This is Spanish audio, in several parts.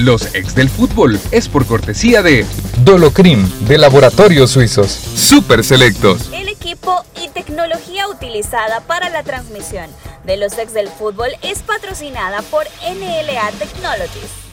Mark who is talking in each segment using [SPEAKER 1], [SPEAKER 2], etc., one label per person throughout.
[SPEAKER 1] Los ex del fútbol es por cortesía de Dolocrim de Laboratorios Suizos. Super Selectos.
[SPEAKER 2] El equipo y tecnología utilizada para la transmisión de los ex del fútbol es patrocinada por NLA Technologies.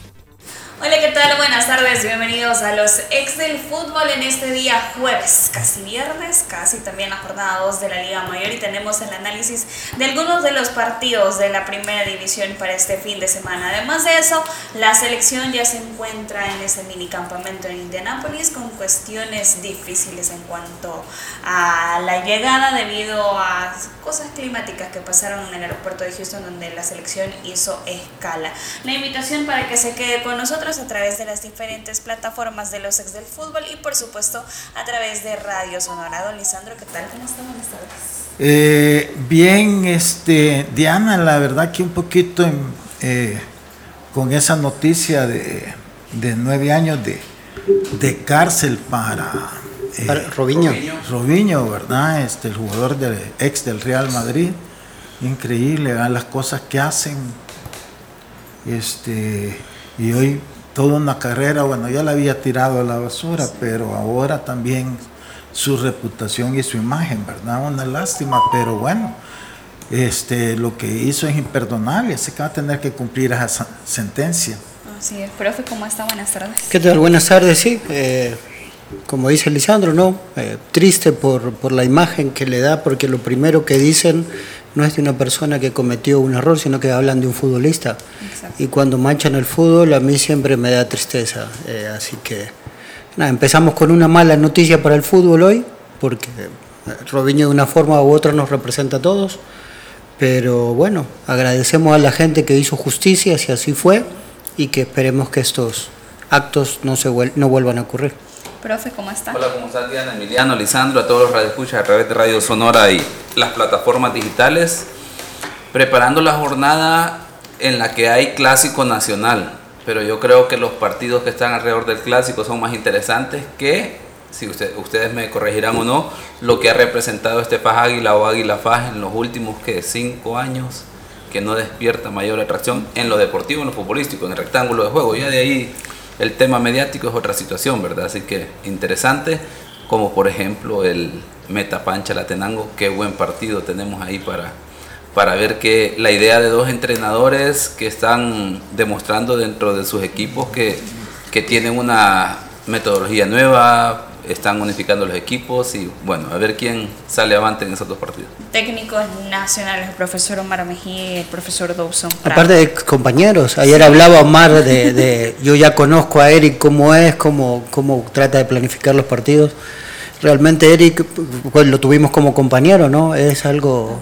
[SPEAKER 2] Hola, ¿qué tal? Buenas tardes, bienvenidos a los ex del fútbol en este día jueves, casi viernes, casi también la jornada 2 de la Liga Mayor y tenemos el análisis de algunos de los partidos de la primera división para este fin de semana. Además de eso, la selección ya se encuentra en ese mini campamento en Indianápolis con cuestiones difíciles en cuanto a la llegada debido a cosas climáticas que pasaron en el aeropuerto de Houston donde la selección hizo escala. La invitación para que se quede con nosotros a través de las diferentes plataformas de los ex del fútbol y por supuesto a través de Radio Sonora. Don Lisandro, ¿qué tal? ¿Cómo están? Buenas tardes.
[SPEAKER 3] Eh, bien, este, Diana, la verdad que un poquito eh, con esa noticia de, nueve años de, cárcel para,
[SPEAKER 4] eh, Robinho.
[SPEAKER 3] Robinho, ¿verdad? Este, el jugador del ex del Real Madrid. Increíble, las cosas que hacen. Este, y hoy toda una carrera, bueno, ya la había tirado a la basura, pero ahora también su reputación y su imagen, ¿verdad? Una lástima, pero bueno, este, lo que hizo es imperdonable, así que va a tener que cumplir esa sentencia.
[SPEAKER 2] Así es, profe, ¿cómo está? Buenas tardes.
[SPEAKER 4] ¿Qué tal? Buenas tardes, sí. Eh, como dice Lisandro, ¿no? Eh, triste por, por la imagen que le da, porque lo primero que dicen no es de una persona que cometió un error, sino que hablan de un futbolista. Y cuando manchan el fútbol, a mí siempre me da tristeza. Eh, así que, nada, empezamos con una mala noticia para el fútbol hoy, porque Robinho de una forma u otra nos representa a todos. Pero bueno, agradecemos a la gente que hizo justicia, si así fue, y que esperemos que estos actos no, se no vuelvan a ocurrir.
[SPEAKER 2] Profe, ¿cómo está?
[SPEAKER 5] Hola, ¿cómo está Diana, Emiliano, Lisandro, a todos los radioescuchas a través de Radio Sonora y las plataformas digitales? Preparando la jornada en la que hay clásico nacional, pero yo creo que los partidos que están alrededor del clásico son más interesantes que, si ustedes me corregirán o no, lo que ha representado este Faj Águila o Águila Faj en los últimos que cinco años que no despierta mayor atracción en lo deportivo, en lo futbolístico, en el rectángulo de juego. Ya de ahí el tema mediático es otra situación, ¿verdad? Así que interesante, como por ejemplo el Metapancha Latenango, qué buen partido tenemos ahí para, para ver que la idea de dos entrenadores que están demostrando dentro de sus equipos que, que tienen una metodología nueva, están unificando los equipos y bueno, a ver quién sale avante en esos dos partidos.
[SPEAKER 2] Técnicos nacionales, el profesor Omar Mejía y el profesor Dawson.
[SPEAKER 4] Aparte de compañeros, ayer hablaba Omar de, yo ya conozco a Eric cómo es, cómo, cómo trata de planificar los partidos. Realmente Eric, pues, lo tuvimos como compañero, ¿no? Es algo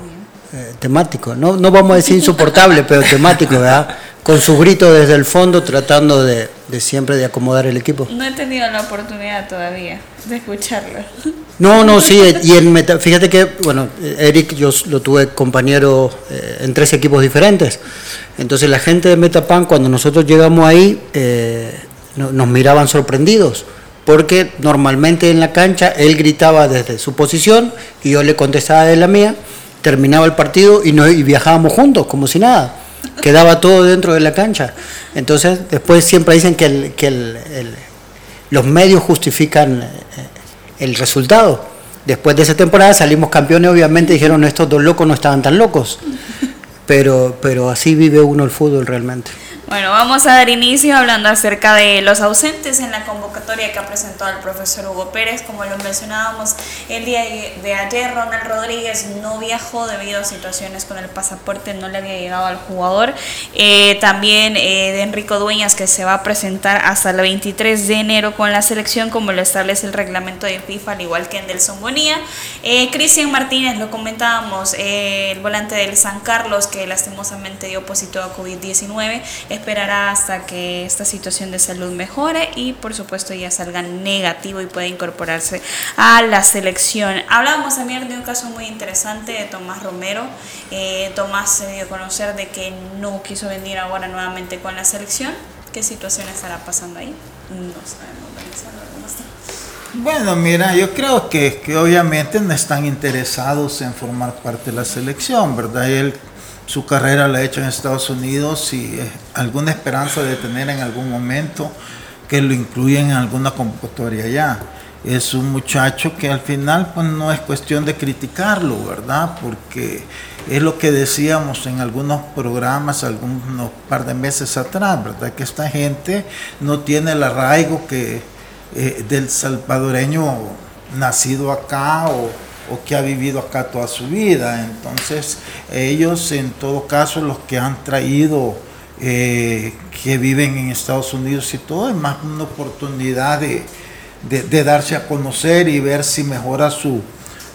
[SPEAKER 4] eh, temático, no, no vamos a decir insoportable, pero temático, ¿verdad? Con su grito desde el fondo tratando de, de siempre de acomodar el equipo.
[SPEAKER 2] No he tenido la oportunidad todavía de escucharlo.
[SPEAKER 4] No, no, sí, y en meta, fíjate que, bueno, Eric yo lo tuve compañero eh, en tres equipos diferentes. Entonces la gente de Metapan, cuando nosotros llegamos ahí, eh, nos miraban sorprendidos, porque normalmente en la cancha él gritaba desde su posición y yo le contestaba de la mía, terminaba el partido y, no, y viajábamos juntos, como si nada. Quedaba todo dentro de la cancha. Entonces, después siempre dicen que el, que el los medios justifican eh, el resultado. Después de esa temporada salimos campeones, obviamente dijeron estos dos locos no estaban tan locos, pero, pero así vive uno el fútbol realmente.
[SPEAKER 2] Bueno, vamos a dar inicio hablando acerca de los ausentes en la convocatoria que ha presentado el profesor Hugo Pérez. Como lo mencionábamos el día de ayer, Ronald Rodríguez no viajó debido a situaciones con el pasaporte, no le había llegado al jugador. Eh, también eh, de Enrico Dueñas, que se va a presentar hasta el 23 de enero con la selección, como lo establece el reglamento de FIFA, al igual que en Delson Bonía. Eh, Cristian Martínez, lo comentábamos, el volante del San Carlos, que lastimosamente dio positivo a COVID-19 esperará hasta que esta situación de salud mejore y por supuesto ya salga negativo y pueda incorporarse a la selección. Hablábamos también de un caso muy interesante de Tomás Romero. Eh, Tomás se dio a conocer de que no quiso venir ahora nuevamente con la selección. ¿Qué situación estará pasando ahí? No sabemos.
[SPEAKER 3] Bueno, mira, yo creo que, que, obviamente no están interesados en formar parte de la selección, ¿verdad? Él su carrera la ha hecho en Estados Unidos y eh, alguna esperanza de tener en algún momento que lo incluyan en alguna convocatoria allá. Es un muchacho que al final pues no es cuestión de criticarlo, ¿verdad? Porque es lo que decíamos en algunos programas, algunos par de meses atrás, ¿verdad? Que esta gente no tiene el arraigo que eh, del salvadoreño nacido acá o, que ha vivido acá toda su vida. Entonces, ellos en todo caso, los que han traído, eh, que viven en Estados Unidos y todo, es más una oportunidad de, darse a conocer y ver si mejora su,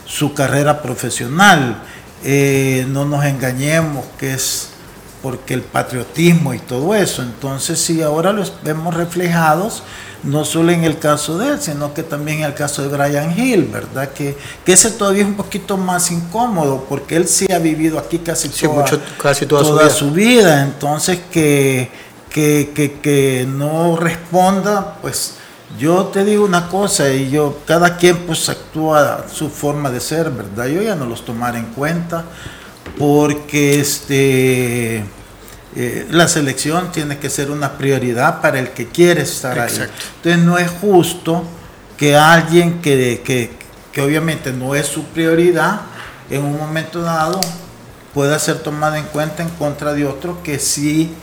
[SPEAKER 3] su carrera profesional. Eh, no nos engañemos que es porque el patriotismo y todo eso. Entonces, si ahora los vemos reflejados, no solo en el caso de él, sino que también en el caso de Brian Hill, ¿verdad? Que, que ese todavía es un poquito más incómodo, porque él sí ha vivido aquí casi, toda,
[SPEAKER 4] casi toda,
[SPEAKER 3] su, vida. entonces que, que, que, no responda, pues yo te digo una cosa, y yo, cada quien pues actúa su forma de ser, ¿verdad? Yo ya no los tomaré en cuenta, porque este eh, la selección tiene que ser una prioridad para el que quiere estar ahí. Entonces no es justo que alguien que, que, obviamente no es su prioridad, en un momento dado pueda ser tomado en cuenta en contra de otro que sí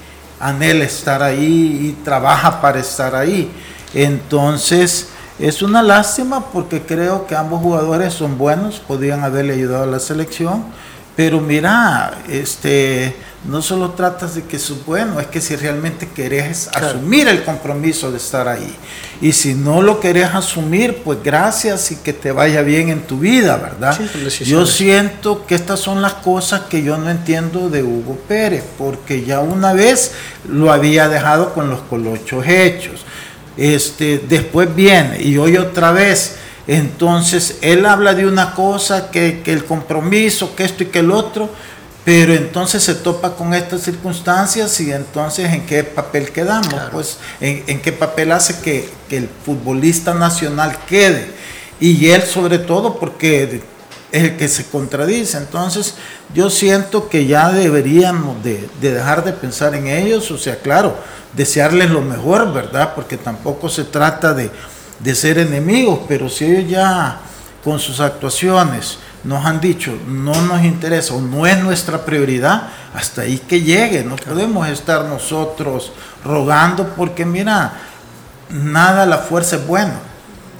[SPEAKER 3] anhela estar ahí y trabaja para estar ahí. Entonces, es una lástima porque creo que ambos jugadores son buenos, podrían haberle ayudado a la selección, pero mira, este no solo tratas de que es bueno, es que si realmente querés asumir el compromiso de estar ahí. Y si no lo querés asumir, pues gracias y que te vaya bien en tu vida, ¿verdad? yo siento que estas son las cosas que yo no entiendo de Hugo Pérez, porque ya una vez lo había dejado con los colochos hechos. Este, después viene y hoy otra vez. Entonces él habla de una cosa, que, que el compromiso, que esto y que el otro pero entonces se topa con estas circunstancias y entonces en qué papel quedamos, pues en, qué papel hace que, el futbolista nacional quede. Y él sobre todo porque es el que se contradice. Entonces yo siento que ya deberíamos de, dejar de pensar en ellos, o sea, claro, desearles lo mejor, ¿verdad? Porque tampoco se trata de, de ser enemigos, pero si ellos ya con sus actuaciones, nos han dicho no nos interesa o no es nuestra prioridad, hasta ahí que llegue. No podemos estar nosotros rogando porque mira, nada la fuerza es bueno.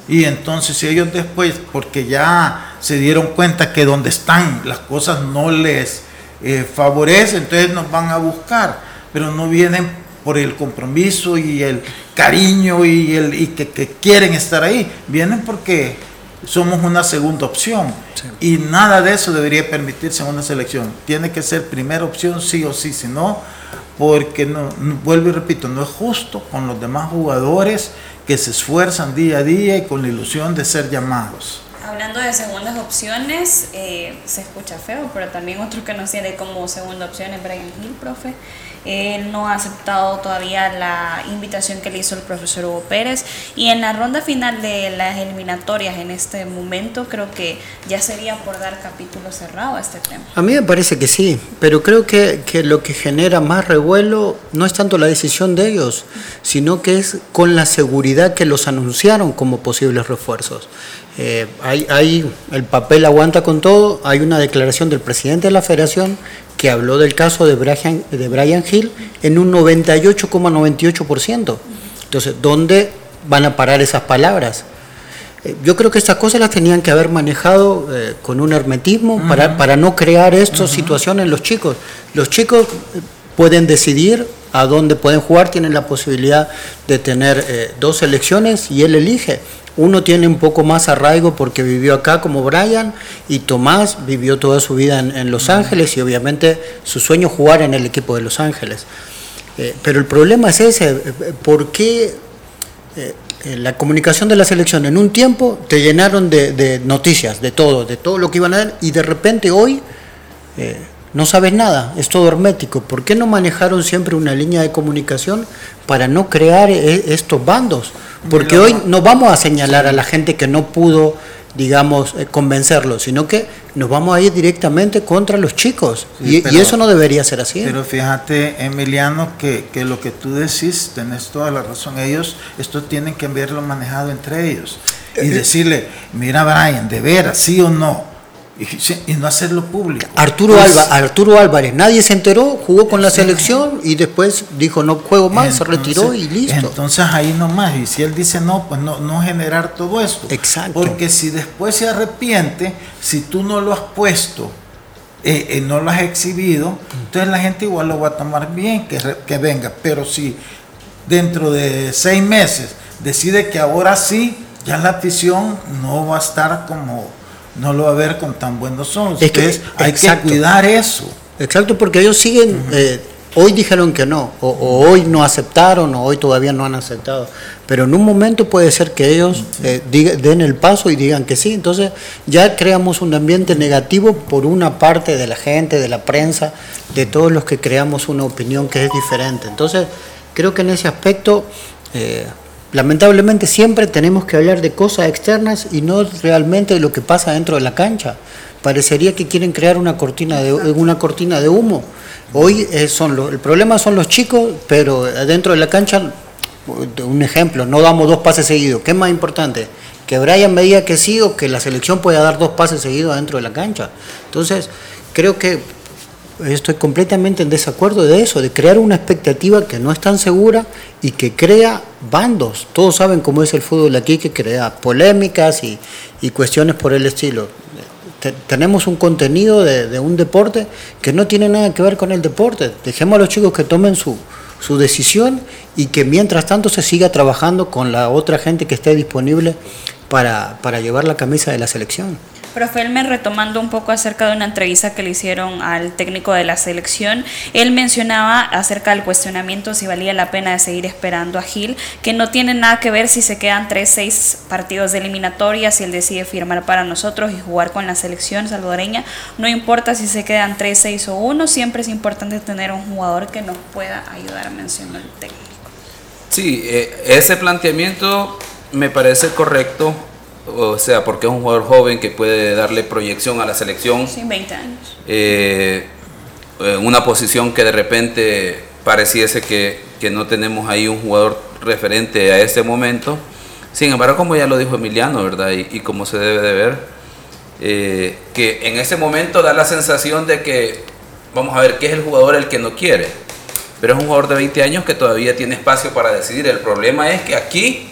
[SPEAKER 3] Y entonces si ellos después, porque ya se dieron cuenta que donde están las cosas no les eh, favorecen, entonces nos van a buscar, pero no vienen por el compromiso y el cariño y, el, y que, que quieren estar ahí, vienen porque somos una segunda opción. Y nada de eso debería permitirse en una selección. Tiene que ser primera opción sí o sí, si no, porque no, vuelvo y repito, no es justo con los demás jugadores que se esfuerzan día a día y con la ilusión de ser llamados.
[SPEAKER 2] Hablando de segundas opciones, eh, se escucha feo, pero también otro que nos tiene como segunda opción es Brian Hill, profe. Él no ha aceptado todavía la invitación que le hizo el profesor Hugo Pérez. Y en la ronda final de las eliminatorias en este momento, creo que ya sería por dar capítulo cerrado a este tema.
[SPEAKER 4] A mí me parece que sí, pero creo que, que lo que genera más revuelo no es tanto la decisión de ellos, sino que es con la seguridad que los anunciaron como posibles refuerzos. Eh, hay, hay, el papel aguanta con todo, hay una declaración del presidente de la federación que habló del caso de Brian, de Brian Hill en un 98,98%. Entonces, ¿dónde van a parar esas palabras? Eh, yo creo que estas cosas las tenían que haber manejado eh, con un hermetismo para, para, no crear estas situaciones en los chicos. Los chicos eh, pueden decidir a dónde pueden jugar, tienen la posibilidad de tener dos selecciones y él elige. Uno tiene un poco más arraigo porque vivió acá como Brian y Tomás vivió toda su vida en, Los Ángeles y obviamente su sueño jugar en el equipo de Los Ángeles. Eh, pero el problema es ese, ¿por qué la comunicación de la selección en un tiempo te llenaron de, noticias, de todo, de todo lo que iban a dar, y de repente hoy no sabes nada, es todo hermético. ¿Por qué no manejaron siempre una línea de comunicación para no crear estos bandos? Porque hoy no vamos a señalar a la gente que no pudo digamos, eh, convencerlos, sino que nos vamos a ir directamente contra los chicos. y, eso no debería ser así.
[SPEAKER 3] Pero fíjate, Emiliano, que, que, lo que tú decís, tenés toda la razón. Ellos, esto tienen que verlo manejado entre ellos. Y eh, decirle, mira Brian, de veras, sí o no y, no hacerlo público.
[SPEAKER 4] Arturo, Arturo Álvarez, nadie se enteró, jugó con la selección y después dijo no juego más, se retiró y listo.
[SPEAKER 3] Entonces ahí nomás, y si él dice no, pues no, no generar todo esto.
[SPEAKER 4] Exacto.
[SPEAKER 3] Porque si después se arrepiente, si tú no lo has puesto, eh, eh, no lo has exhibido, entonces la gente igual lo va a tomar bien que, que venga. Pero si dentro de seis meses decide que ahora sí, ya la afición no va a estar como no lo va a ver con tan buenos ojos. Es que, hay que cuidar eso.
[SPEAKER 4] Exacto, porque ellos siguen, eh, hoy dijeron que no, o, hoy no aceptaron, o hoy todavía no han aceptado. Pero en un momento puede ser que ellos eh, den el paso y digan que sí. Entonces ya creamos un ambiente negativo por una parte de la gente, de la prensa, de todos los que creamos una opinión que es diferente. Entonces creo que en ese aspecto... Eh, lamentablemente siempre tenemos que hablar de cosas externas y no realmente de lo que pasa dentro de la cancha. Parecería que quieren crear una cortina de, una cortina de humo. Hoy eh, son el problema son los chicos, pero dentro de la cancha, un ejemplo, no damos dos pases seguidos. ¿Qué es más importante? Que Brian me diga que sí o que la selección pueda dar dos pases seguidos dentro de la cancha. Entonces, creo que estoy completamente en desacuerdo de eso, de crear una expectativa que no es tan segura y que crea bandos. Todos saben cómo es el fútbol aquí, que crea polémicas y, cuestiones por el estilo. tenemos un contenido de, un deporte que no tiene nada que ver con el deporte. Dejemos a los chicos que tomen su, su decisión y que mientras tanto se siga trabajando con la otra gente que esté disponible para, para llevar la camisa de la selección.
[SPEAKER 2] Profe Elmer, retomando un poco acerca de una entrevista que le hicieron al técnico de la selección, él mencionaba acerca del cuestionamiento si valía la pena de seguir esperando a Gil, que no tiene nada que ver si se quedan 3, 6 partidos de eliminatoria, si él decide firmar para nosotros y jugar con la selección salvadoreña, no importa si se quedan 3, 6 o 1, siempre es importante tener un jugador que nos pueda ayudar, mencionó el técnico.
[SPEAKER 5] Sí, eh, ese planteamiento me parece correcto o sea, porque es un jugador joven que puede darle proyección a la selección.
[SPEAKER 2] Sí, 20 años.
[SPEAKER 5] Eh, una posición que de repente pareciese que, que, no tenemos ahí un jugador referente a este momento. Sin embargo, como ya lo dijo Emiliano, ¿verdad? Y, y como se debe de ver, eh, que en ese momento da la sensación de que, vamos a ver, ¿qué es el jugador el que no quiere? Pero es un jugador de 20 años que todavía tiene espacio para decidir. El problema es que aquí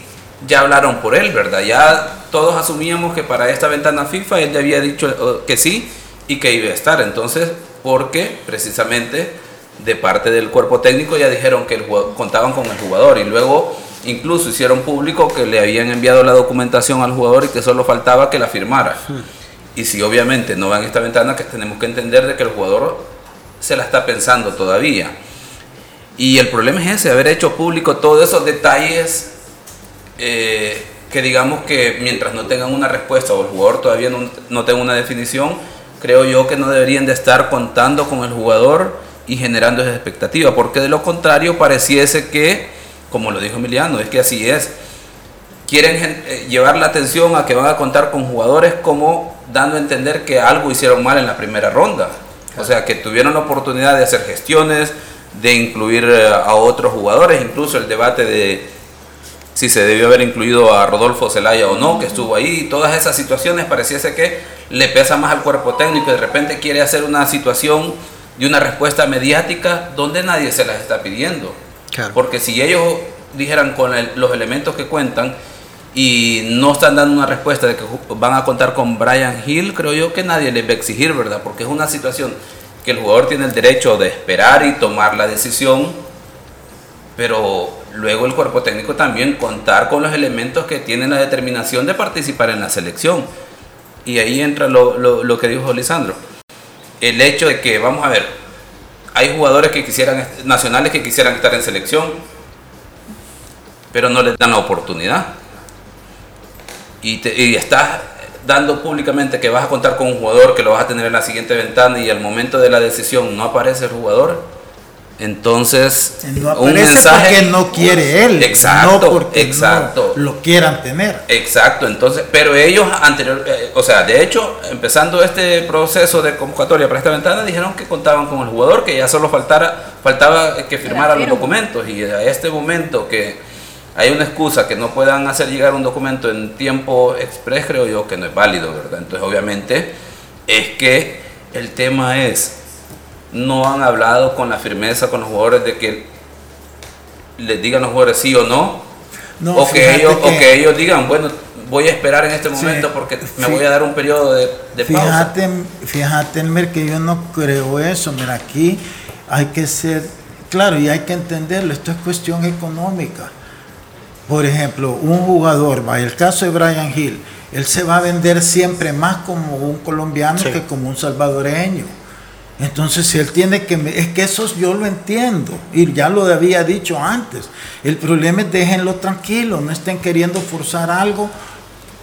[SPEAKER 5] ya hablaron por él, ¿verdad? Ya todos asumíamos que para esta ventana FIFA él ya había dicho eh, que sí y que iba a estar. Entonces, porque precisamente de parte del cuerpo técnico ya dijeron que contaban con el jugador y luego incluso hicieron público que le habían enviado la documentación al jugador y que solo faltaba que la firmara. Y si obviamente no va en esta ventana, que tenemos que entender de que el jugador se la está pensando todavía. Y el problema es ese, haber hecho público todos esos detalles eh, que digamos que mientras no tengan una respuesta o el jugador todavía no, no tenga una definición, creo yo que no deberían de estar contando con el jugador y generando esa expectativa, porque de lo contrario pareciese que, como lo dijo Emiliano, es que así es, quieren eh, llevar la atención a que van a contar con jugadores como dando a entender que algo hicieron mal en la primera ronda, o sea, que tuvieron la oportunidad de hacer gestiones, de incluir eh, a otros jugadores, incluso el debate de si se debió haber incluido a Rodolfo Zelaya o no, que estuvo ahí, todas esas situaciones pareciese que le pesa más al cuerpo técnico y de repente quiere hacer una situación de una respuesta mediática donde nadie se las está pidiendo. Porque si ellos dijeran con los elementos que cuentan y no están dando una respuesta de que van a contar con Brian Hill, creo yo que nadie les va a exigir, ¿verdad? Porque es una situación que el jugador tiene el derecho de esperar y tomar la decisión, pero luego el cuerpo técnico también contar con los elementos que tienen la determinación de participar en la selección. Y ahí entra lo, lo, que dijo Lisandro. El hecho de que, vamos a ver, hay jugadores que quisieran, nacionales que quisieran estar en selección, pero no les dan la oportunidad. Y, y estás dando públicamente que vas a contar con un jugador que lo vas a tener en la siguiente ventana y al momento de la decisión no aparece el jugador, entonces,
[SPEAKER 3] no un mensaje porque no quiere él,
[SPEAKER 5] exacto,
[SPEAKER 3] no porque
[SPEAKER 5] exacto,
[SPEAKER 3] lo quieran tener.
[SPEAKER 5] Exacto, entonces, pero ellos anterior, eh, o sea, de hecho, empezando este proceso de convocatoria para esta ventana, dijeron que contaban con el jugador, que ya solo faltara, faltaba que firmara los documentos y a este momento que hay una excusa que no puedan hacer llegar un documento en tiempo express, creo yo que no es válido, ¿verdad? Entonces, obviamente, es que el tema es no han hablado con la firmeza con los jugadores de que les digan los jugadores sí o no, o, que ellos, o que ellos digan, bueno, voy a esperar en este momento porque me voy a dar un periodo de, de
[SPEAKER 3] fíjate, pausa. Fíjate, Elmer, que yo no creo eso. Mira, aquí hay que ser claro y hay que entenderlo. Esto es cuestión económica. Por ejemplo, un jugador, va, el caso de Brian Hill, él se va a vender siempre más como un colombiano que como un salvadoreño. Entonces, si él tiene que... Es que eso yo lo entiendo, y ya lo había dicho antes. El problema es déjenlo tranquilo, no estén queriendo forzar algo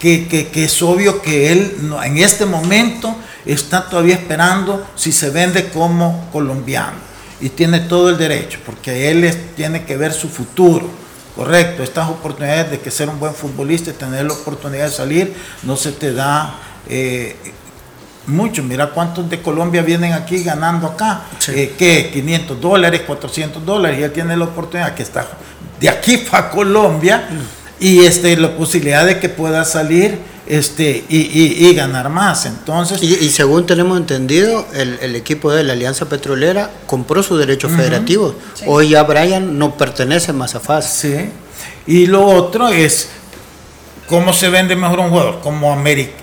[SPEAKER 3] que, es obvio que él en este momento está todavía esperando si se vende como colombiano. Y tiene todo el derecho, porque él tiene que ver su futuro. Correcto, estas oportunidades de que ser un buen futbolista y tener la oportunidad de salir, no se te da eh, mucho, mira cuántos de Colombia vienen aquí ganando acá, eh, que 500 dólares, 400 dólares, y él tiene la oportunidad que está de aquí para Colombia y este, la posibilidad de que pueda salir este, y, ganar más. Entonces,
[SPEAKER 4] y, según tenemos entendido, el, equipo de la Alianza Petrolera compró su derecho federativo. Hoy ya Brian no pertenece más a FAS.
[SPEAKER 3] Sí. Y lo otro es, ¿cómo se vende mejor un jugador? Como América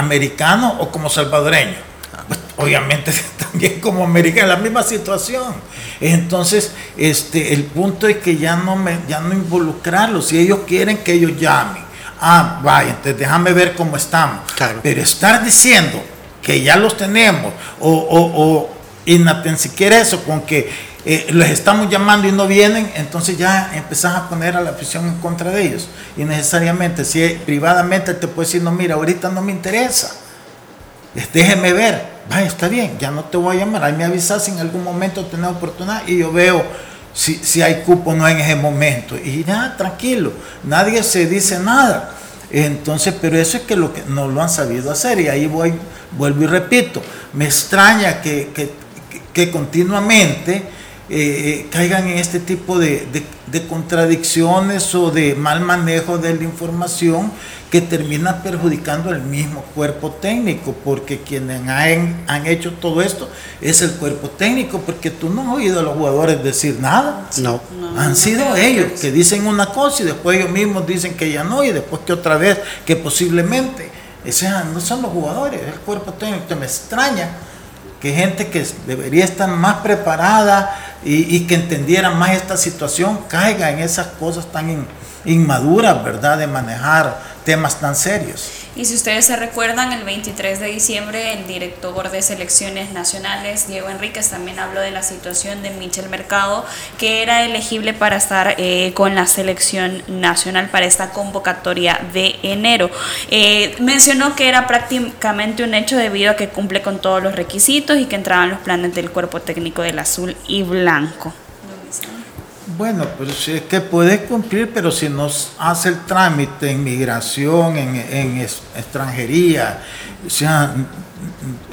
[SPEAKER 3] americano o como salvadoreño. Pues, obviamente también como americano, la misma situación. Entonces, este, el punto es que ya no, me, ya no involucrarlos. Si ellos quieren que ellos llamen, ah, vaya, entonces déjame ver cómo estamos. Pero estar diciendo que ya los tenemos, o, o, o y no siquiera eso, con que eh, les estamos llamando y no vienen, entonces ya empezás a poner a la prisión en contra de ellos. Y necesariamente, si privadamente te puede decir, no, mira, ahorita no me interesa, déjeme ver, vaya, está bien, ya no te voy a llamar, ahí me avisas si en algún momento tenés oportunidad y yo veo si, si hay cupo o no en ese momento. Y nada, tranquilo, nadie se dice nada. Entonces, pero eso es que lo que no lo han sabido hacer y ahí voy, vuelvo y repito, me extraña que, que, que continuamente eh, caigan en este tipo de, contradicciones o de mal manejo de la información que termina perjudicando al mismo cuerpo técnico, porque quienes han, han, hecho todo esto es el cuerpo técnico, porque tú no has oído a los jugadores decir nada.
[SPEAKER 4] No.
[SPEAKER 3] han sido ellos que dicen una cosa y después ellos mismos dicen que ya no y después que otra vez que posiblemente. O sea, no son los jugadores, es el cuerpo técnico. me extraña que gente que debería estar más preparada y, que entendieran más esta situación caiga en esas cosas tan inmaduras, ¿verdad? De manejar temas tan serios.
[SPEAKER 2] Y si ustedes se recuerdan, el 23 de diciembre el director de selecciones nacionales, Diego Enríquez, también habló de la situación de Michel Mercado, que era elegible para estar eh, con la selección nacional para esta convocatoria de enero. Eh, mencionó que era prácticamente un hecho debido a que cumple con todos los requisitos y que entraban los planes del cuerpo técnico del azul y blanco.
[SPEAKER 3] Bueno, pero si es que puede cumplir, pero si nos hace el trámite en migración, en, extranjería, o sea,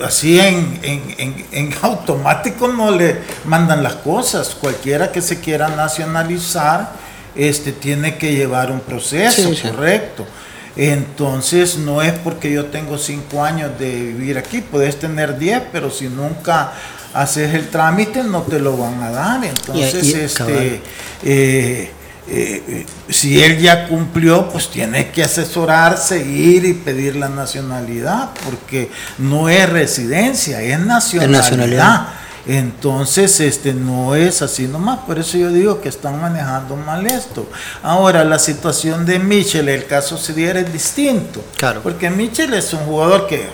[SPEAKER 3] así en, automático no le mandan las cosas. Cualquiera que se quiera nacionalizar, este, tiene que llevar un proceso, correcto. Entonces no es porque yo tengo cinco años de vivir aquí, puedes tener diez, pero si nunca haces el trámite no te lo van a dar. Entonces, este, eh, eh, si él ya cumplió, pues tiene que asesorarse, ir y pedir la nacionalidad, porque no es residencia, es nacionalidad. Entonces, este no es así nomás, por eso yo digo que están manejando mal esto. Ahora, la situación de Michel, el caso se diera es distinto.
[SPEAKER 4] Claro.
[SPEAKER 3] Porque Michel es un jugador que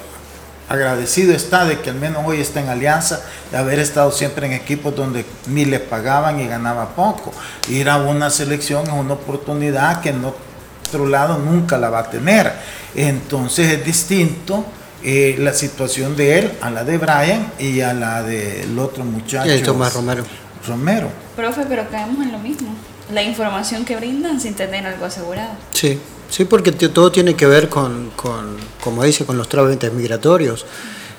[SPEAKER 3] agradecido está de que al menos hoy está en alianza, de haber estado siempre en equipos donde ni le pagaban y ganaba poco. Ir a una selección es una oportunidad que en otro lado nunca la va a tener. Entonces es distinto eh, la situación de él a la de Brian y a la del otro muchacho.
[SPEAKER 4] El Tomás Romero.
[SPEAKER 3] Romero.
[SPEAKER 2] Profe, pero caemos en lo mismo. La información que brindan sin tener algo asegurado.
[SPEAKER 4] Sí, sí, porque todo tiene que ver con, con como dice, con los trámites migratorios.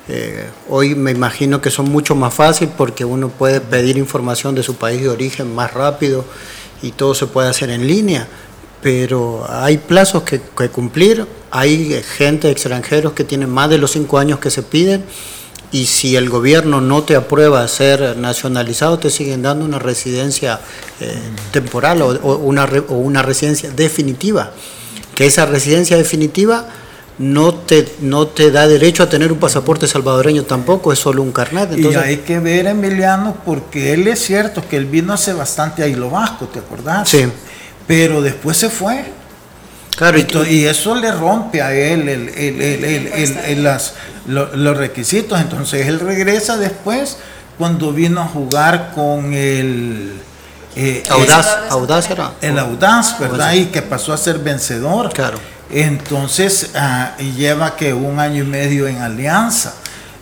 [SPEAKER 4] Eh, hoy me imagino que son mucho más fácil porque uno puede pedir información de su país de origen más rápido y todo se puede hacer en línea, pero hay plazos que, que cumplir, hay gente extranjeros que tienen más de los cinco años que se piden y si el gobierno no te aprueba ser nacionalizado, te siguen dando una residencia eh, temporal o, una, o una residencia definitiva. Que esa residencia definitiva no te, no te da derecho a tener un pasaporte salvadoreño tampoco, es solo un carnet.
[SPEAKER 3] Entonces, y hay que ver, Emiliano, porque él es cierto que él vino hace bastante a Hilo Vasco, ¿te acordás?
[SPEAKER 4] Sí.
[SPEAKER 3] Pero después se fue. Claro, y, eso le rompe a él el, las, los requisitos. Entonces él regresa después cuando vino a jugar con el...
[SPEAKER 4] Eh, audaz, audaz era.
[SPEAKER 3] El Audaz, ¿verdad? Y que pasó a ser vencedor.
[SPEAKER 4] Claro.
[SPEAKER 3] Entonces ah, lleva que un año y medio en alianza.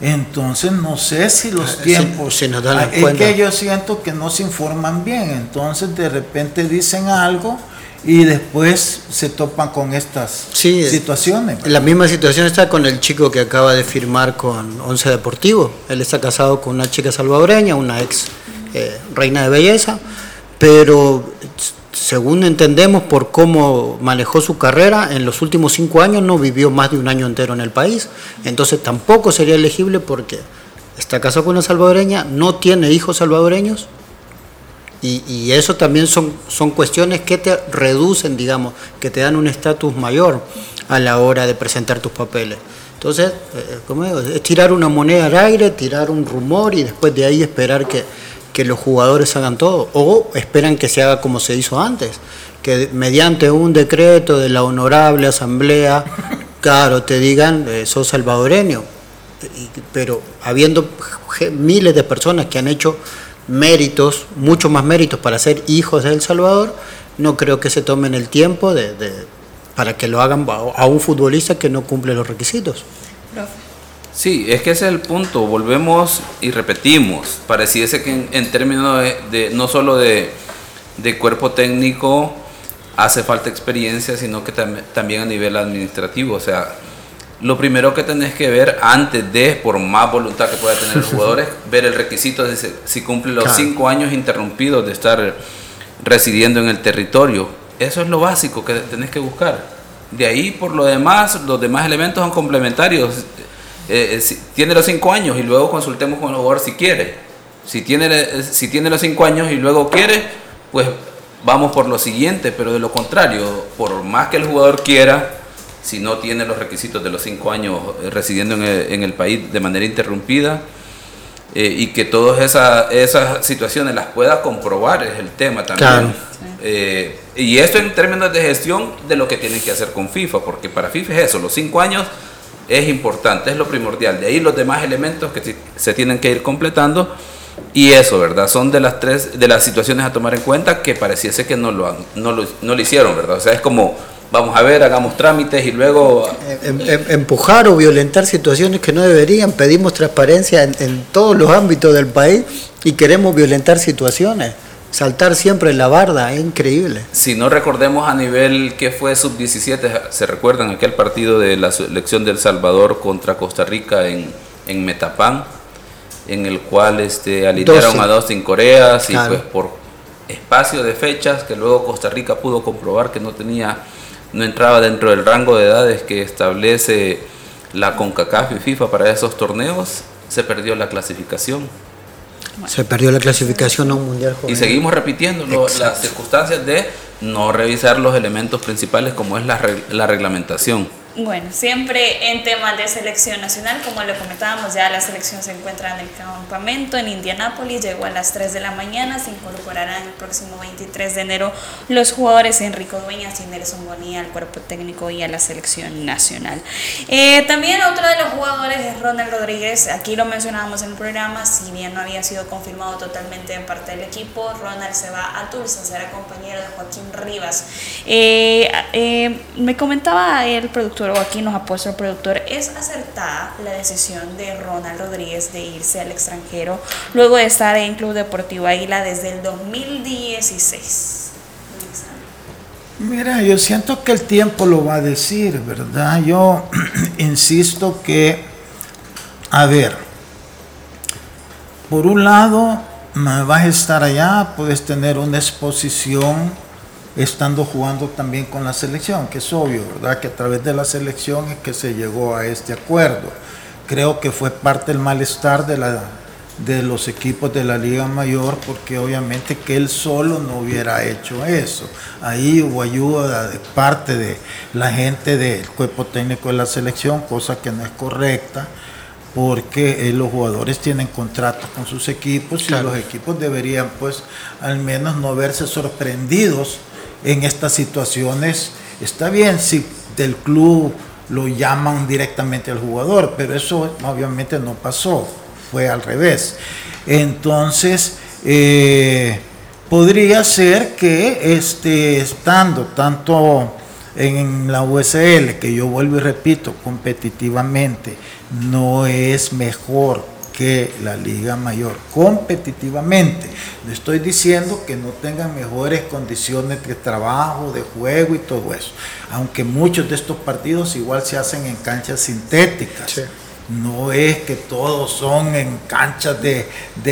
[SPEAKER 3] Entonces no sé si los ah, tiempos...
[SPEAKER 4] Si, nos dan ah,
[SPEAKER 3] es que yo siento que no se informan bien. Entonces de repente dicen algo y después se topan con estas situaciones.
[SPEAKER 4] La misma situación está con el chico que acaba de firmar con Once Deportivo. Él está casado con una chica salvadoreña, una ex eh, reina de belleza, pero según entendemos por cómo manejó su carrera, en los últimos cinco años no vivió más de un año entero en el país, entonces tampoco sería elegible porque está casado con una salvadoreña, no tiene hijos salvadoreños y, eso también son, son cuestiones que te reducen, digamos, que te dan un estatus mayor a la hora de presentar tus papeles. Entonces, eh, como digo, es tirar una moneda al aire, tirar un rumor y después de ahí esperar que, que los jugadores hagan todo. O esperan que se haga como se hizo antes, que mediante un decreto de la honorable asamblea, claro, te digan, eh, sos salvadoreño. Pero habiendo miles de personas que han hecho méritos, mucho más méritos para ser hijos de El Salvador, no creo que se tomen el tiempo de, para que lo hagan a un futbolista que no cumple los requisitos.
[SPEAKER 5] Sí, es que ese es el punto. Volvemos y repetimos. Pareciese que en, términos de, no solo de, de, cuerpo técnico hace falta experiencia, sino que también a nivel administrativo. O sea, lo primero que tenés que ver antes de, por más voluntad que pueda tener los jugadores, ver el requisito de si cumple los cinco años interrumpidos de estar residiendo en el territorio. Eso es lo básico que tenés que buscar. De ahí, por lo demás, los demás elementos son complementarios. Eh, eh, tiene los cinco años y luego consultemos con el jugador si quiere. Si tiene, eh, si tiene los cinco años y luego quiere, pues vamos por lo siguiente, pero de lo contrario, por más que el jugador quiera, si no tiene los requisitos de los cinco años eh, residiendo en el, país de manera interrumpida eh, y que todas esas situaciones las pueda comprobar es el tema también. Eh, y esto en términos de gestión de lo que tienen que hacer con FIFA, porque para FIFA es eso, los cinco años es importante, es lo primordial. De ahí los demás elementos que se tienen que ir completando. Y eso, ¿verdad? Son de las tres, de las situaciones a tomar en cuenta que pareciese que no lo, han, no lo, no lo hicieron, ¿verdad? O sea, es como vamos a ver, hagamos trámites y luego...
[SPEAKER 4] Em, em, empujar o violentar situaciones que no deberían, pedimos transparencia en, todos los ámbitos del país y queremos violentar situaciones. Saltar siempre en la barda, es increíble.
[SPEAKER 5] Si no recordemos a nivel que fue sub-17, ¿se recuerdan aquel partido de la selección del Salvador contra Costa Rica en, en Metapán? En el cual este, alinearon a dos en Corea y pues por espacio de fechas que luego Costa Rica pudo comprobar que no tenía no entraba dentro del rango de edades que establece la CONCACAF y FIFA para esos torneos, se perdió la clasificación.
[SPEAKER 4] Se perdió la clasificación a un mundial.
[SPEAKER 5] Y seguimos repitiendo las circunstancias de no revisar los elementos principales como es la, la reglamentación.
[SPEAKER 2] Bueno, siempre en temas de selección nacional, como lo comentábamos, ya la selección se encuentra en el campamento en Indianápolis, llegó a las 3 de la mañana, se incorporarán el próximo 23 de enero los jugadores Enrico Dueñas y Nelson Bonilla al cuerpo técnico y a la selección nacional. Eh, también otro de los jugadores es Ronald Rodríguez, aquí lo mencionábamos en el programa, si bien no había sido confirmado totalmente en parte del equipo, Ronald se va a Tulsa, será compañero de Joaquín Rivas. Eh, eh, me comentaba el productor o aquí nos ha puesto el productor, ¿es acertada la decisión de Ronald Rodríguez de irse al extranjero luego de estar en Club Deportivo Águila desde el 2016?
[SPEAKER 3] Mira, yo siento que el tiempo lo va a decir, ¿verdad? Yo insisto que, a ver, por un lado, vas a estar allá, puedes tener una exposición estando jugando también con la selección, que es obvio, ¿verdad? Que a través de la selección es que se llegó a este acuerdo. Creo que fue parte del malestar de, la, de los equipos de la Liga Mayor, porque obviamente que él solo no hubiera hecho eso. Ahí hubo ayuda de parte de la gente del cuerpo técnico de la selección, cosa que no es correcta porque eh, los jugadores tienen contratos con sus equipos y los equipos deberían pues al menos no verse sorprendidos en estas situaciones. Está bien si del club lo llaman directamente al jugador, pero eso obviamente no pasó, fue al revés. Entonces, eh, podría ser que este, estando tanto en la USL, que yo vuelvo y repito, competitivamente, no es mejor que la Liga Mayor competitivamente. No estoy diciendo que no tengan mejores condiciones de trabajo, de juego y todo eso. Aunque muchos de estos partidos igual se hacen en canchas sintéticas. No es que todos son en canchas de,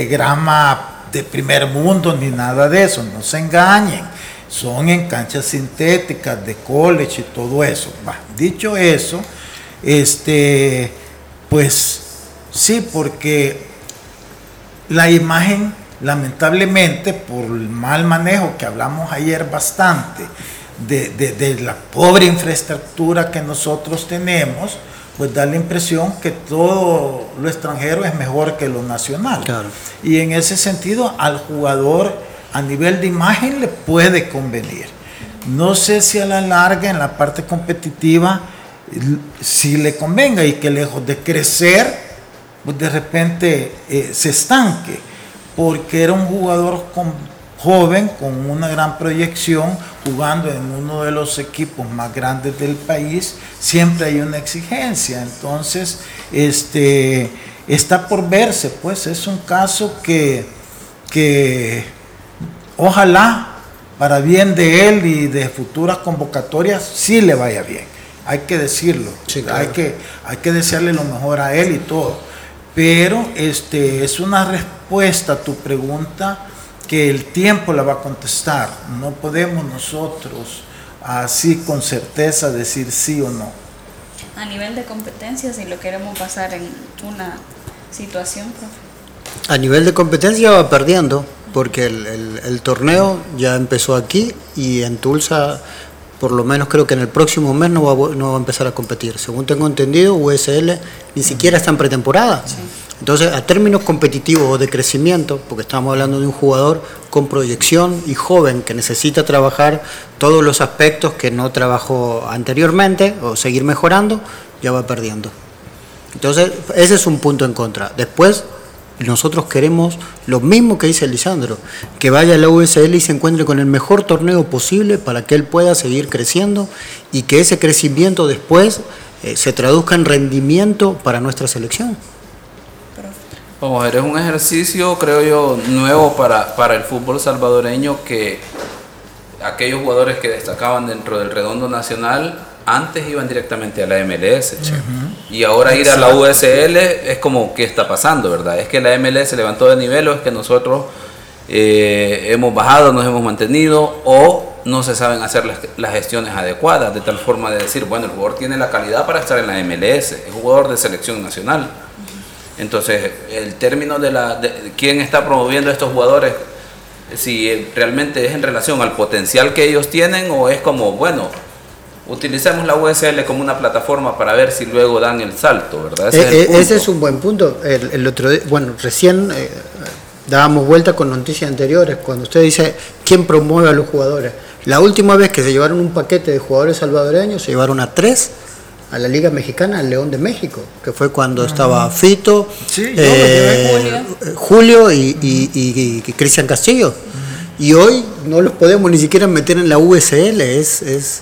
[SPEAKER 3] grama de primer mundo ni nada de eso. No se engañen. Son en canchas sintéticas de college y todo eso. dicho eso, este, pues Sí, porque la imagen, lamentablemente, por el mal manejo que hablamos ayer bastante, de, la pobre infraestructura que nosotros tenemos, pues da la impresión que todo lo extranjero es mejor que lo nacional. Y en ese sentido, al jugador a nivel de imagen le puede convenir. No sé si a la larga, en la parte competitiva, si le convenga y que lejos de crecer, de repente eh, se estanque, porque era un jugador joven con una gran proyección, jugando en uno de los equipos más grandes del país, siempre hay una exigencia. Entonces, este, está por verse, pues es un caso que, que ojalá para bien de él y de futuras convocatorias sí le vaya bien. Hay que decirlo, hay, que, hay que desearle lo mejor a él y todo pero este, es una respuesta a tu pregunta que el tiempo la va a contestar. No podemos nosotros así con certeza decir sí o no.
[SPEAKER 2] A nivel de competencia, si lo queremos pasar en una situación,
[SPEAKER 4] A nivel de competencia va perdiendo, porque el, el torneo ya empezó aquí y en Tulsa por lo menos creo que en el próximo mes no va, no va a empezar a competir. Según tengo entendido, USL ni siquiera está en pretemporada. Entonces, a términos competitivos o de crecimiento, porque estamos hablando de un jugador con proyección y joven que necesita trabajar todos los aspectos que no trabajó anteriormente o seguir mejorando, ya va perdiendo. Entonces, ese es un punto en contra. Después, nosotros queremos lo mismo que dice Lisandro, que vaya a la USL y se encuentre con el mejor torneo posible para que él pueda seguir creciendo y que ese crecimiento después eh, se traduzca en rendimiento para nuestra selección.
[SPEAKER 5] Vamos a ver, es un ejercicio, creo yo, nuevo para, para el fútbol salvadoreño que aquellos jugadores que destacaban dentro del redondo nacional antes iban directamente a la MLS, y ahora ir a la USL es como, ¿qué está pasando, verdad? ¿Es que la MLS levantó de nivel o es que nosotros eh, hemos bajado, nos hemos mantenido o no se saben hacer las, gestiones adecuadas de tal forma de decir, bueno, el jugador tiene la calidad para estar en la MLS, es jugador de selección nacional. Entonces, el término de, la, de quién está promoviendo a estos jugadores, si realmente es en relación al potencial que ellos tienen o es como, bueno, utilicemos la USL como una plataforma para ver si luego dan el salto, ¿verdad?
[SPEAKER 4] Ese, es, eh, ese es un buen punto. El, otro bueno, recién eh, dábamos vuelta con noticias anteriores, cuando usted dice quién promueve a los jugadores. La última vez que se llevaron un paquete de jugadores salvadoreños, se llevaron a tres a la Liga Mexicana, al León de México, que fue cuando estaba Fito, eh, Julio. y, Cristian Castillo. Y hoy no los podemos ni siquiera meter en la USL, es, es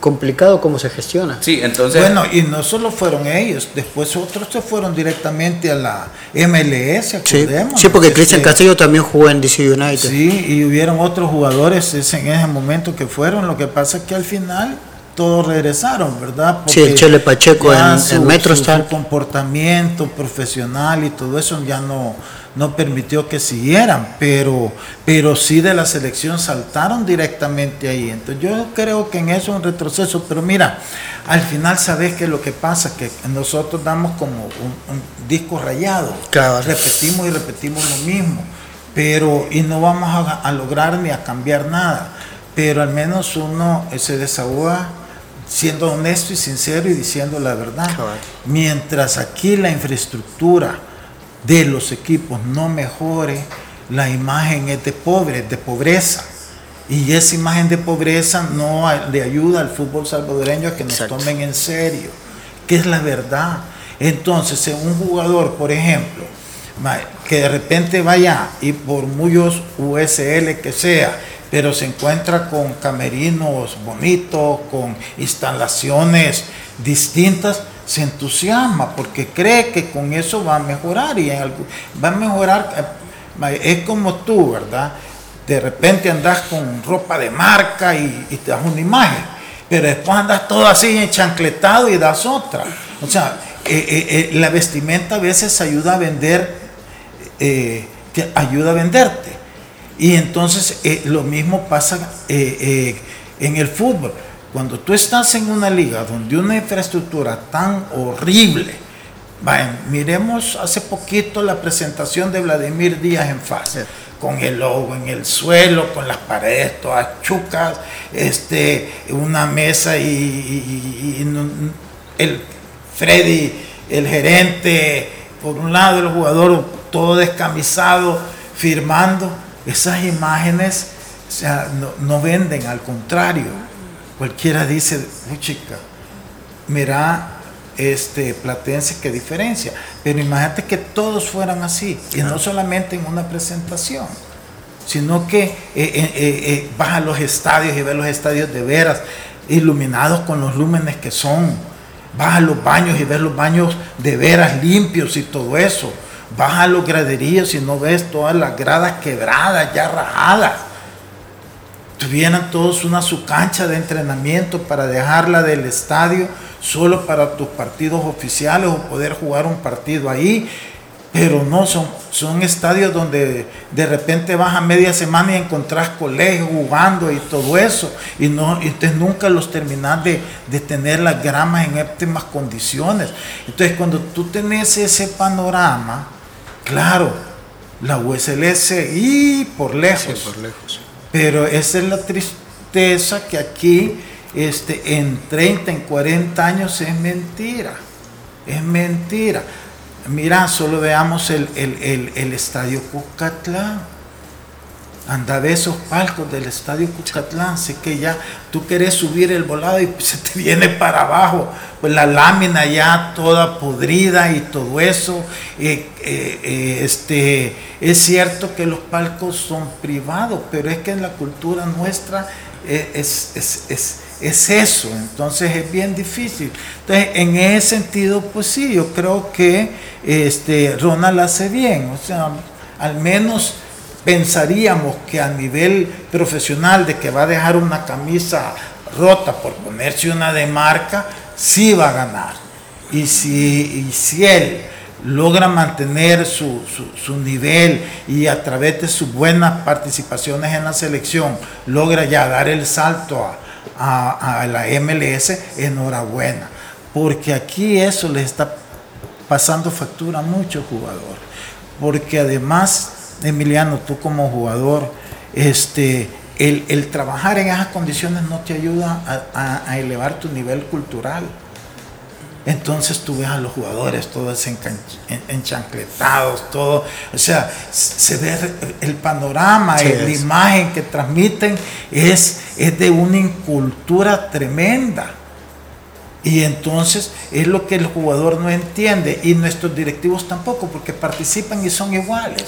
[SPEAKER 4] complicado cómo se gestiona.
[SPEAKER 5] Sí, entonces...
[SPEAKER 3] Bueno, y no solo fueron ellos, después otros se fueron directamente a la MLS,
[SPEAKER 4] sí, sí, porque Cristian este, Castillo también jugó en DC United.
[SPEAKER 3] Sí, y hubieron otros jugadores en ese momento que fueron, lo que pasa es que al final todos regresaron, ¿verdad?
[SPEAKER 4] sí, el Chele Pacheco en, su,
[SPEAKER 3] MetroStar. Su, comportamiento profesional y todo eso ya no, no permitió que siguieran, pero, pero sí de la selección saltaron directamente ahí. Entonces yo creo que en eso es un retroceso, pero mira, al final sabes que lo que pasa, que nosotros damos como un, disco rayado, repetimos y repetimos lo mismo, pero y no vamos a, a lograr ni a cambiar nada, pero al menos uno se desahoga siendo honesto y sincero y diciendo la verdad. Mientras aquí la infraestructura de los equipos no mejore, la imagen es de pobre, de pobreza. Y esa imagen de pobreza no le ayuda al fútbol salvadoreño a que nos tomen en serio, que es la verdad. Entonces, un jugador, por ejemplo, que de repente vaya y por muchos USL que sea, pero se encuentra con camerinos bonitos, con instalaciones distintas, se entusiasma porque cree que con eso va a mejorar y va a mejorar. Eh, es como tú, ¿verdad? De repente andas con ropa de marca y, te das una imagen, pero después andas todo así enchancletado y das otra. O sea, eh, eh, la vestimenta a veces ayuda a vender, ayuda a venderte. Y entonces lo mismo pasa en el fútbol. Cuando tú estás en una liga donde una infraestructura tan horrible, miremos hace poquito la presentación de Vladimir Díaz en fase, con el logo en el suelo, con las paredes todas chucas, este, una mesa y, el Freddy, el gerente, por un lado el jugador todo descamisado, firmando esas imágenes no, venden, al contrario. Cualquiera dice, uy chica, mira, este, Platense, qué diferencia. Pero imagínate que todos fueran así, y no solamente en una presentación, sino que eh, eh, eh, vas a los estadios y ves los estadios de veras, iluminados con los lúmenes que son. Vas a los baños y ves los baños de veras limpios y todo eso Baja a los graderíos y no ves todas las gradas quebradas, ya rajadas. Tuvieran todos una su cancha de entrenamiento para dejarla del estadio solo para tus partidos oficiales o poder jugar un partido ahí. Pero no, son, son estadios donde de repente vas a media semana y encontrás colegios jugando y todo eso. Y, no, y entonces nunca los terminas de, de tener las gramas en óptimas condiciones. Entonces cuando tú tenés ese panorama, Claro, la USLS y por lejos. por lejos. Pero esa es la tristeza que aquí este, en 30, en 40 años es mentira. Es mentira. Mira, solo veamos el, el, el estadio Cucatlán anda de esos palcos del estadio Cucatlán, sé que ya tú querés subir el volado y se te viene para abajo, pues la lámina ya toda podrida y todo eso. Eh, eh, eh, este, es cierto que los palcos son privados, pero es que en la cultura nuestra es, es, eso, entonces es bien difícil. Entonces, en ese sentido, pues sí, yo creo que este, Ronald hace bien, o sea, al menos pensaríamos que a nivel profesional de que va a dejar una camisa rota por ponerse una de marca, sí va a ganar. Y si, si él logra mantener su, nivel y a través de sus buenas participaciones en la selección logra ya dar el salto a, a la MLS, enhorabuena. Porque aquí eso le está pasando factura a muchos jugadores. Porque además Emiliano, tú como jugador, este, el, trabajar en esas condiciones no te ayuda a, elevar tu nivel cultural. Entonces tú ves a los jugadores todos enchancletados, todo, o sea, se ve el panorama, la imagen que transmiten es, es de una incultura tremenda. Y entonces es lo que el jugador no entiende y nuestros directivos tampoco, porque participan y son iguales.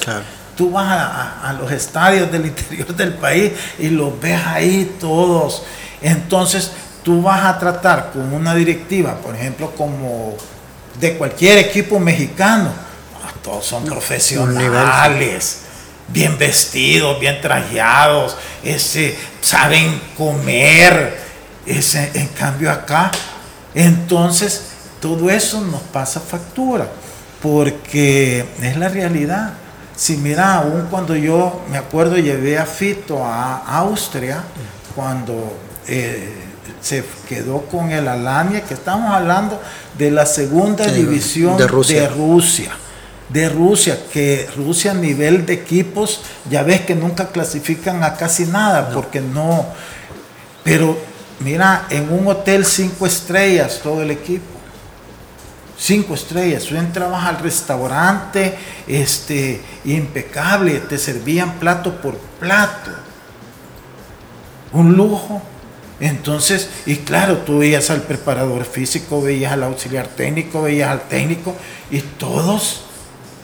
[SPEAKER 3] Tú vas a, los estadios del interior del país y los ves ahí todos. Entonces tú vas a tratar con una directiva, por ejemplo, como de cualquier equipo mexicano. Ah, todos son profesionales, bien vestidos, bien trajeados, ese, saben comer. Ese, en cambio acá, entonces todo eso nos pasa factura, porque es la realidad. Si mira, aún cuando yo me acuerdo llevé a Fito a Austria, cuando eh, se quedó con el Alania, que estamos hablando de la segunda división de Rusia. de Rusia. que Rusia a nivel de equipos, ya ves que nunca clasifican a casi nada, porque no, pero mira, en un hotel cinco estrellas todo el equipo cinco estrellas. Tú entrabas al restaurante, este, impecable, te servían plato por plato. Un lujo. Entonces, y claro, tú veías al preparador físico, veías al auxiliar técnico, veías al técnico, y todos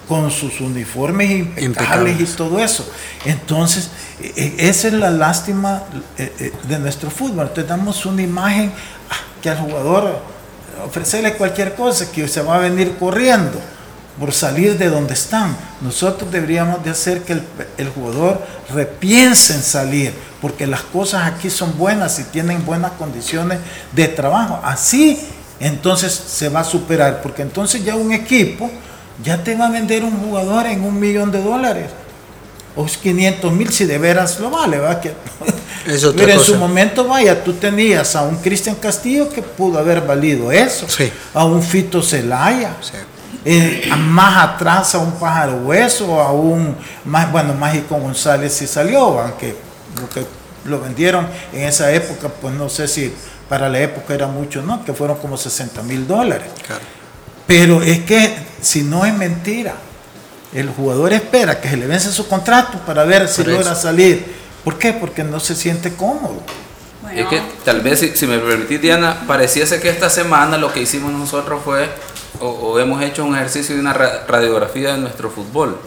[SPEAKER 3] con sus uniformes impecables, y todo eso. Entonces, e, e, esa es la lástima e, de nuestro fútbol. Te damos una imagen ah, que al jugador ofrecerle cualquier cosa que se va a venir corriendo por salir de donde están. Nosotros deberíamos de hacer que el, jugador repiense en salir, porque las cosas aquí son buenas y tienen buenas condiciones de trabajo. Así entonces se va a superar, porque entonces ya un equipo ya te va a vender un jugador en un millón de dólares o 500 mil si de veras lo vale, ¿va? Que, pero en su momento, vaya, tú tenías a un Cristian Castillo que pudo haber valido eso, a un Fito Celaya, eh, más atrás a un Pájaro Hueso, a un, más, bueno, Mágico González si salió, aunque lo que lo vendieron en esa época, pues no sé si para la época era mucho, ¿no? Que fueron como 60 mil dólares. Pero es que si no es mentira, el jugador espera que se le vence su contrato para ver si logra salir. ¿Por qué? Porque no se siente cómodo.
[SPEAKER 5] Es que tal vez, si, me permitís, Diana, pareciese que esta semana lo que hicimos nosotros fue, o, hemos hecho un ejercicio de una radiografía de nuestro fútbol.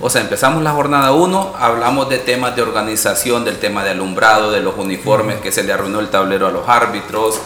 [SPEAKER 5] O sea, empezamos la jornada 1, hablamos de temas de organización, del tema de alumbrado, de los uniformes, que se le arruinó el tablero a los árbitros,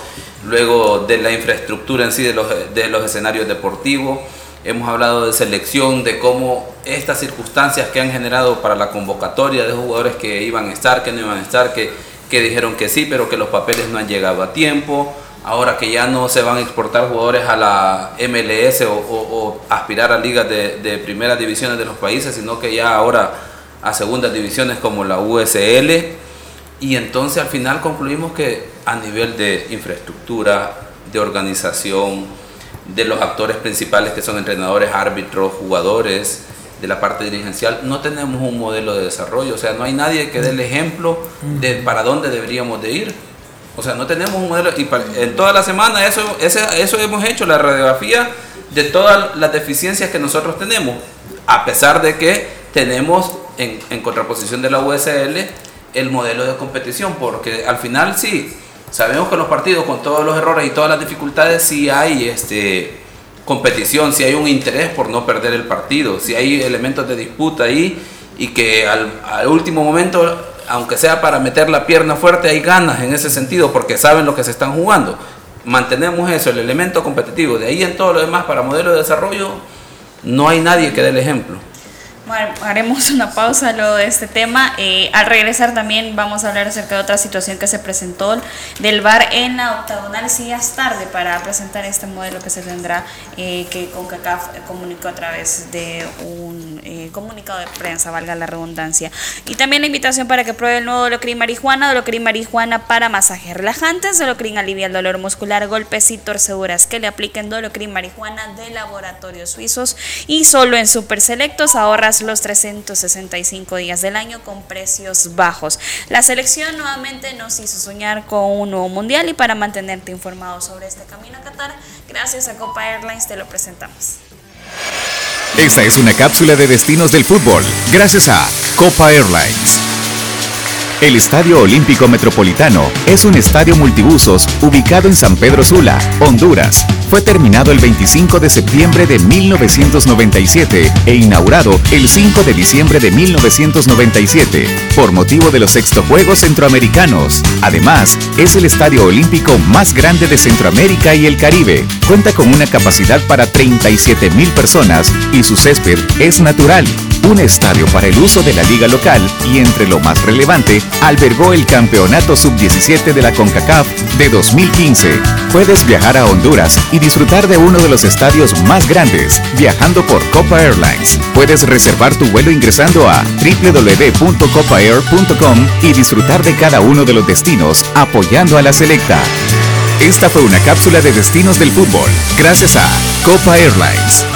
[SPEAKER 5] luego de la infraestructura en sí de los, de los escenarios deportivos hemos hablado de selección, de cómo estas circunstancias que han generado para la convocatoria de jugadores que iban a estar, que no iban a estar, que, que dijeron que sí, pero que los papeles no han llegado a tiempo, ahora que ya no se van a exportar jugadores a la MLS o, aspirar a ligas de, de primeras divisiones de los países, sino que ya ahora a segundas divisiones como la USL. Y entonces al final concluimos que a nivel de infraestructura, de organización, de los actores principales que son entrenadores, árbitros, jugadores, de la parte dirigencial, no tenemos un modelo de desarrollo, o sea, no hay nadie que dé el ejemplo de para dónde deberíamos de ir. O sea, no tenemos un modelo, y en toda la semana eso, eso hemos hecho, la radiografía de todas las deficiencias que nosotros tenemos, a pesar de que tenemos en, en contraposición de la USL el modelo de competición, porque al final sí, Sabemos que los partidos, con todos los errores y todas las dificultades, sí hay este, competición, sí hay un interés por no perder el partido, sí hay elementos de disputa ahí y que al, último momento, aunque sea para meter la pierna fuerte, hay ganas en ese sentido porque saben lo que se están jugando. Mantenemos eso, el elemento competitivo. De ahí en todo lo demás, para modelo de desarrollo, no hay nadie que dé el ejemplo.
[SPEAKER 2] Haremos una pausa luego de este tema. Eh, al regresar también vamos a hablar acerca de otra situación que se presentó del bar en la octagonal. Es tarde para presentar este modelo que se tendrá, eh, que CONCACAF comunicó a través de un eh, comunicado de prensa, valga la redundancia. Y también la invitación para que pruebe el nuevo Dolocrin Marijuana, Dolocrin Marijuana para masajes relajantes, Dolocrin alivia el dolor muscular, golpes y torceduras que le apliquen Dolocrin Marijuana de laboratorios suizos y solo en super selectos ahorras los 365 días del año con precios bajos. La selección nuevamente nos hizo soñar con un nuevo mundial y para mantenerte informado sobre este camino a Qatar, gracias a Copa Airlines te lo presentamos.
[SPEAKER 6] Esta es una cápsula de destinos del fútbol, gracias a Copa Airlines. El Estadio Olímpico Metropolitano es un estadio multibusos ubicado en San Pedro Sula, Honduras. Fue terminado el 25 de septiembre de 1997 e inaugurado el 5 de diciembre de 1997 por motivo de los sexto Juegos Centroamericanos. Además, es el estadio olímpico más grande de Centroamérica y el Caribe. Cuenta con una capacidad para 37 mil personas y su césped es natural un estadio para el uso de la liga local y entre lo más relevante, albergó el Campeonato Sub-17 de la CONCACAF de 2015. Puedes viajar a Honduras y disfrutar de uno de los estadios más grandes, viajando por Copa Airlines. Puedes reservar tu vuelo ingresando a www.copaair.com y disfrutar de cada uno de los destinos apoyando a la selecta. Esta fue una cápsula de destinos del fútbol, gracias a Copa Airlines.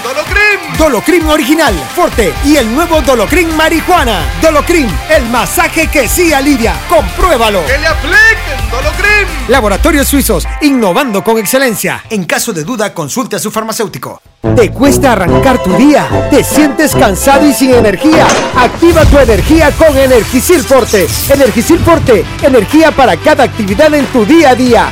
[SPEAKER 7] Dolocrin!
[SPEAKER 8] Dolocrin Original, Forte y el nuevo Dolocrin Marihuana. Dolocrin, el masaje que sí alivia. Compruébalo.
[SPEAKER 7] ¡Que le apliquen Dolocrin!
[SPEAKER 8] Laboratorios Suizos, innovando con excelencia. En caso de duda, consulte a su farmacéutico. ¿Te cuesta arrancar tu día? ¿Te sientes cansado y sin energía? Activa tu energía con Energisil Forte. Energisil Forte, energía para cada actividad en tu día a día.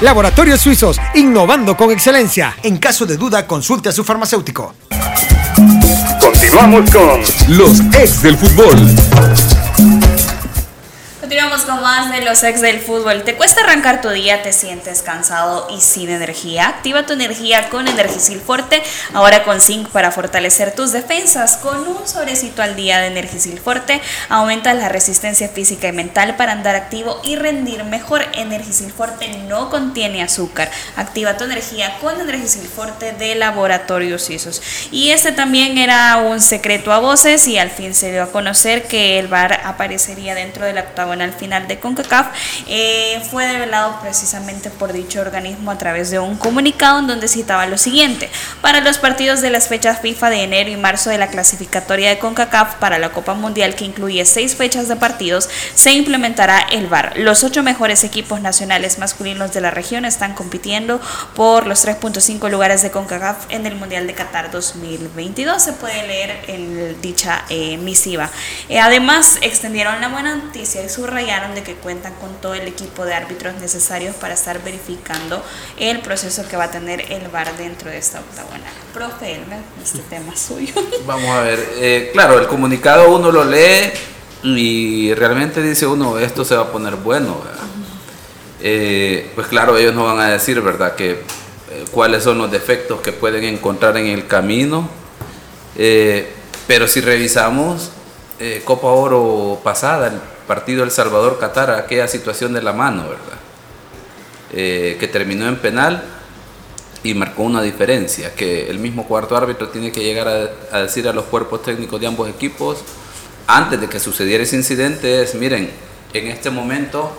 [SPEAKER 8] Laboratorios Suizos, innovando con excelencia. En caso de duda, consulte a su farmacéutico.
[SPEAKER 6] Continuamos con los ex del fútbol.
[SPEAKER 2] Continuamos con más de los ex del fútbol. ¿Te cuesta arrancar tu día? ¿Te sientes cansado y sin energía? Activa tu energía con Energisil Forte, ahora con zinc para fortalecer tus defensas. Con un sobrecito al día de Energisil Forte, aumenta la resistencia física y mental para andar activo y rendir mejor. Energisil Forte no contiene azúcar. Activa tu energía con Energisil Forte de Laboratorios Suizos. Y este también era un secreto a voces y al fin se dio a conocer que el bar aparecería dentro del octagonal final de CONCACAF, eh, fue develado precisamente por dicho organismo a través de un comunicado en donde citaba lo siguiente. Para los partidos de las fechas FIFA de enero y marzo de la clasificatoria de CONCACAF para la Copa Mundial, que incluye seis fechas de partidos, se implementará el VAR. Los ocho mejores equipos nacionales masculinos de la región están compitiendo por los 3.5 lugares de CONCACAF en el Mundial de Qatar 2022. Se puede leer en dicha eh, misiva. Eh, además, extendieron la buena noticia y subrayaron de que cuentan con todo el equipo de árbitros necesarios para estar verificando el proceso que va a tener el VAR dentro de esta octagonal. Profe Elmer, este tema es suyo.
[SPEAKER 5] Vamos a ver, eh, claro, el comunicado uno lo lee y realmente dice uno, esto se va a poner bueno. ¿verdad? Eh, pues claro, ellos no van a decir, ¿verdad?, que eh, cuáles son los defectos que pueden encontrar en el camino. Eh, pero si revisamos Copa Oro pasada, partido El Salvador-Qatar, aquella situación de la mano, ¿verdad? Eh, que terminó en penal y marcó una diferencia, que el mismo cuarto árbitro tiene que llegar a, decir a los cuerpos técnicos de ambos equipos, antes de que sucediera ese incidente, es, miren, en este momento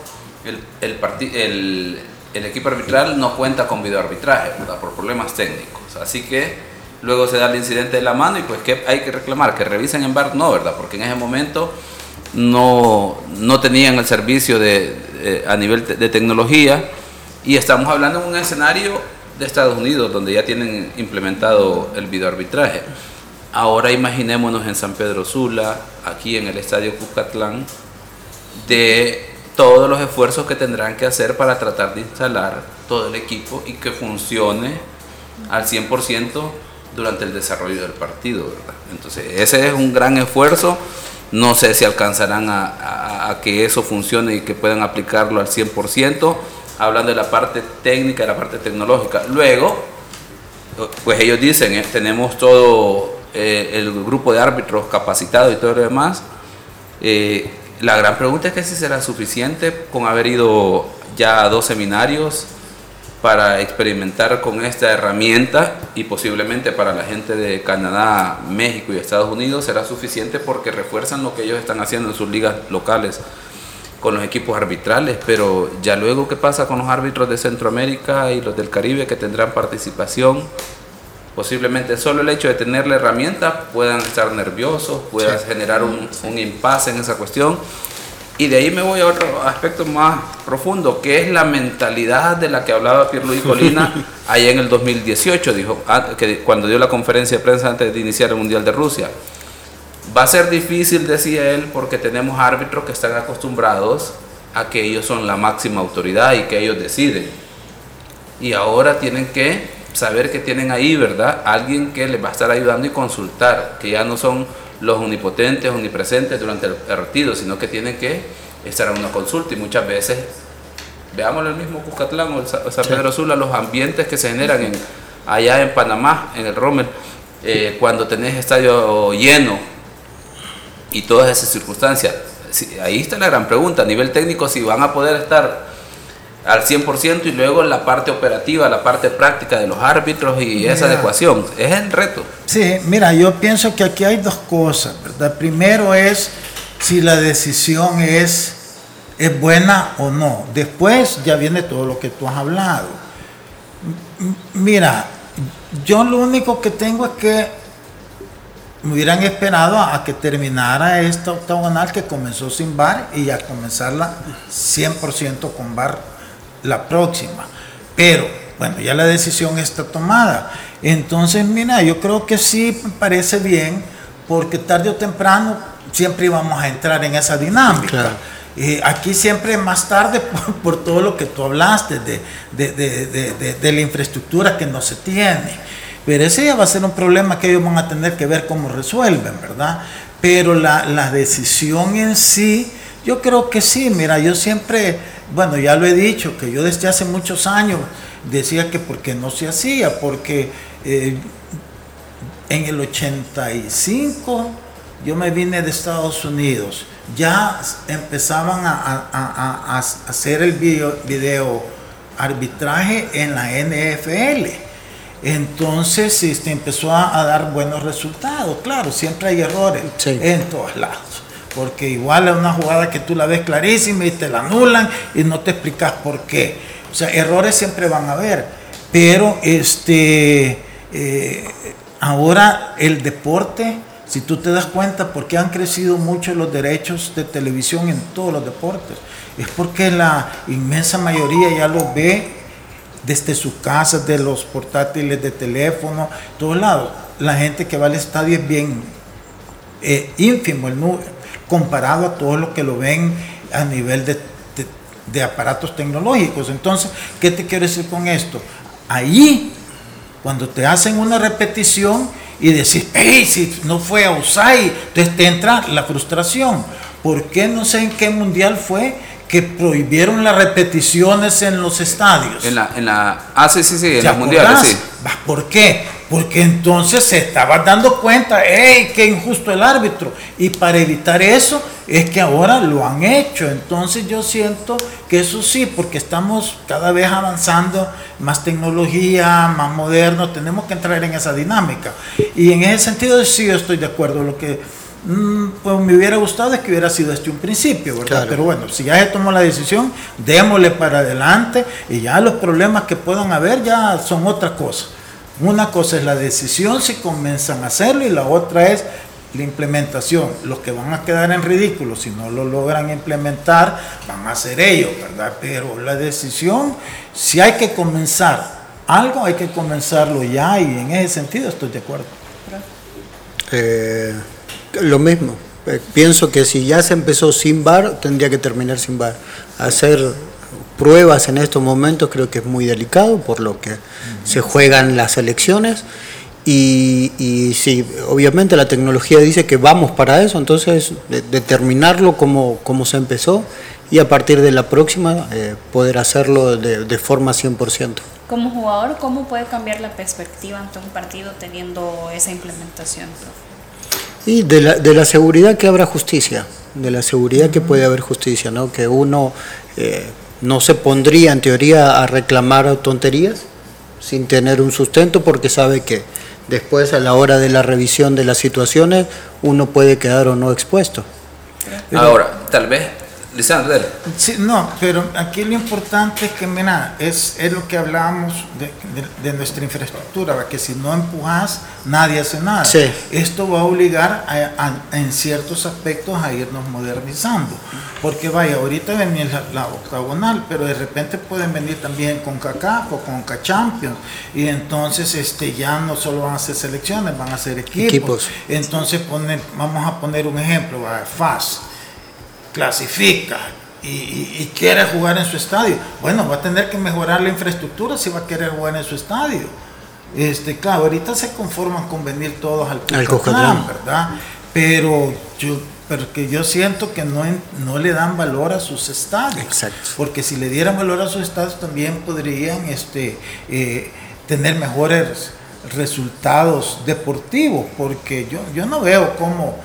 [SPEAKER 5] el, equipo arbitral no cuenta con videoarbitraje, ¿verdad? Por problemas técnicos. Así que luego se da el incidente de la mano y pues que hay que reclamar, que revisen en bar, no, ¿verdad? Porque en ese momento no, no tenían el servicio de, a nivel de tecnología y estamos hablando de un escenario de Estados Unidos donde ya tienen implementado el videoarbitraje. Ahora imaginémonos en San Pedro Sula, aquí en el Estadio Cuscatlán, de todos los esfuerzos que tendrán que hacer para tratar de instalar todo el equipo y que funcione al 100% durante el desarrollo del partido. Entonces, ese es un gran esfuerzo. No sé si alcanzarán a, que eso funcione y que puedan aplicarlo al 100%, hablando de la parte técnica, de la parte tecnológica. Luego, pues ellos dicen, eh, tenemos todo eh, el grupo de árbitros capacitado y todo lo demás. Eh, la gran pregunta es que si será suficiente con haber ido ya a dos seminarios para experimentar con esta herramienta y posiblemente para la gente de Canadá, México y Estados Unidos será suficiente porque refuerzan lo que ellos están haciendo en sus ligas locales con los equipos arbitrales, pero ya luego qué pasa con los árbitros de Centroamérica y los del Caribe que tendrán participación, posiblemente solo el hecho de tener la herramienta puedan estar nerviosos, puedan generar un, un impasse en esa cuestión y de ahí me voy a otro aspecto más profundo, que es la mentalidad de la que hablaba Pierluigi Colina allá en el 2018, dijo, ah, que cuando dio la conferencia de prensa antes de iniciar el Mundial de Rusia. Va a ser difícil, decía él, porque tenemos árbitros que están acostumbrados a que ellos son la máxima autoridad y que ellos deciden. Y ahora tienen que saber que tienen ahí, ¿verdad? Alguien que les va a estar ayudando y consultar, que ya no son los omnipotentes, omnipresentes durante el partido, sino que tienen que estar en una consulta y muchas veces, veamos el mismo Cuscatlán o San Pedro Sula, los ambientes que se generan en, allá en Panamá, en el Rommel, eh, cuando tenés estadio lleno y todas esas circunstancias. ahí está la gran pregunta, a nivel técnico, si van a poder estar al 100% y luego la parte operativa, la parte práctica de los árbitros y esa adecuación. Es el reto.
[SPEAKER 3] Sí, mira, yo pienso que aquí hay dos cosas, ¿verdad? Primero es si la decisión es, es buena o no. Después ya viene todo lo que tú has hablado. Mira, yo lo único que tengo es que me hubieran esperado a, que terminara esta octagonal que comenzó sin bar y a comenzarla 100% con bar la próxima. Pero, bueno, ya la decisión está tomada. Entonces, mira, yo creo que sí me parece bien, porque tarde o temprano siempre íbamos a entrar en esa dinámica. y aquí siempre más tarde por, todo lo que tú hablaste de, de, la infraestructura que no se tiene. Pero ese ya va a ser un problema que ellos van a tener que ver cómo resuelven, ¿verdad? Pero la, la decisión en sí, yo creo que sí, mira, yo siempre bueno, ya lo he dicho, que yo desde hace muchos años decía que porque no se hacía, porque eh, en el 85 yo me vine de Estados Unidos, ya empezaban a, hacer el video, arbitraje en la NFL. Entonces este, empezó a, dar buenos resultados. Claro, siempre hay errores en todos lados porque igual es una jugada que tú la ves clarísima y te la anulan y no te explicas por qué. O sea, errores siempre van a haber, pero este, eh, ahora el deporte, si tú te das cuenta, porque han crecido mucho los derechos de televisión en todos los deportes, es porque la inmensa mayoría ya lo ve desde sus casas, de los portátiles de teléfono, todos lados. La gente que va al estadio es bien eh, ínfimo el número comparado a todo lo que lo ven a nivel de, aparatos tecnológicos. Entonces, ¿qué te quiero decir con esto? Ahí, cuando te hacen una repetición y decís, hey, si no fue a USAI, entonces te entra la frustración. ¿Por qué no sé en qué mundial fue que prohibieron las repeticiones en los estadios?
[SPEAKER 5] En la, en la, ah, sí, sí, sí, en los mundiales, sí.
[SPEAKER 3] ¿Por qué? Porque entonces se estaba dando cuenta, ¡hey, qué injusto el árbitro! Y para evitar eso es que ahora lo han hecho. Entonces yo siento que eso sí, porque estamos cada vez avanzando, más tecnología, más moderno, tenemos que entrar en esa dinámica. Y en ese sentido sí yo estoy de acuerdo. Lo que mm, pues me hubiera gustado es que hubiera sido este un principio, ¿verdad? Pero bueno, si ya se tomó la decisión, démosle para adelante y ya los problemas que puedan haber ya son otra cosa. Una cosa es la decisión si comienzan a hacerlo y la otra es la implementación. Los que van a quedar en ridículo si no lo logran implementar van a ser ellos, ¿verdad? Pero la decisión, si hay que comenzar algo, hay que comenzarlo ya y en ese sentido estoy de acuerdo.
[SPEAKER 4] Eh, lo mismo. Eh, pienso que si ya se empezó sin bar, tendría que terminar sin bar. Hacer pruebas en estos momentos creo que es muy delicado por lo que se juegan las elecciones y, y sí, obviamente la tecnología dice que vamos para eso, entonces determinarlo como, como se empezó y a partir de la próxima eh, poder hacerlo de, de forma 100%.
[SPEAKER 2] Como jugador, ¿cómo puede cambiar la perspectiva ante un partido teniendo esa implementación?
[SPEAKER 4] Y de la, de la seguridad que habrá justicia, de la seguridad que puede haber justicia, ¿no? que uno eh, no se pondría en teoría a reclamar tonterías sin tener un sustento porque sabe que después a la hora de la revisión de las situaciones uno puede quedar o no expuesto.
[SPEAKER 5] Ahora, tal vez Lisandro,
[SPEAKER 3] Sí, no, pero aquí lo importante es que, mira, es, es lo que hablábamos de, de, nuestra infraestructura, que si no empujas, nadie hace nada. Esto va a obligar en ciertos aspectos a irnos modernizando. Porque vaya, ahorita venía la, la, octagonal, pero de repente pueden venir también con CACAF o con Champions. Y entonces este, ya no solo van a ser selecciones, van a ser equipos. Entonces poner, vamos a poner un ejemplo, FAS clasifica y, quiere jugar en su estadio, bueno, va a tener que mejorar la infraestructura si va a querer jugar en su estadio. Este, claro, ahorita se conforman con venir todos al Cucatlán, ¿verdad? Pero yo, pero que yo siento que no, no le dan valor a sus estadios.
[SPEAKER 4] Exacto.
[SPEAKER 3] Porque si le dieran valor a sus estadios también podrían este, eh, tener mejores resultados deportivos, porque yo, yo no veo cómo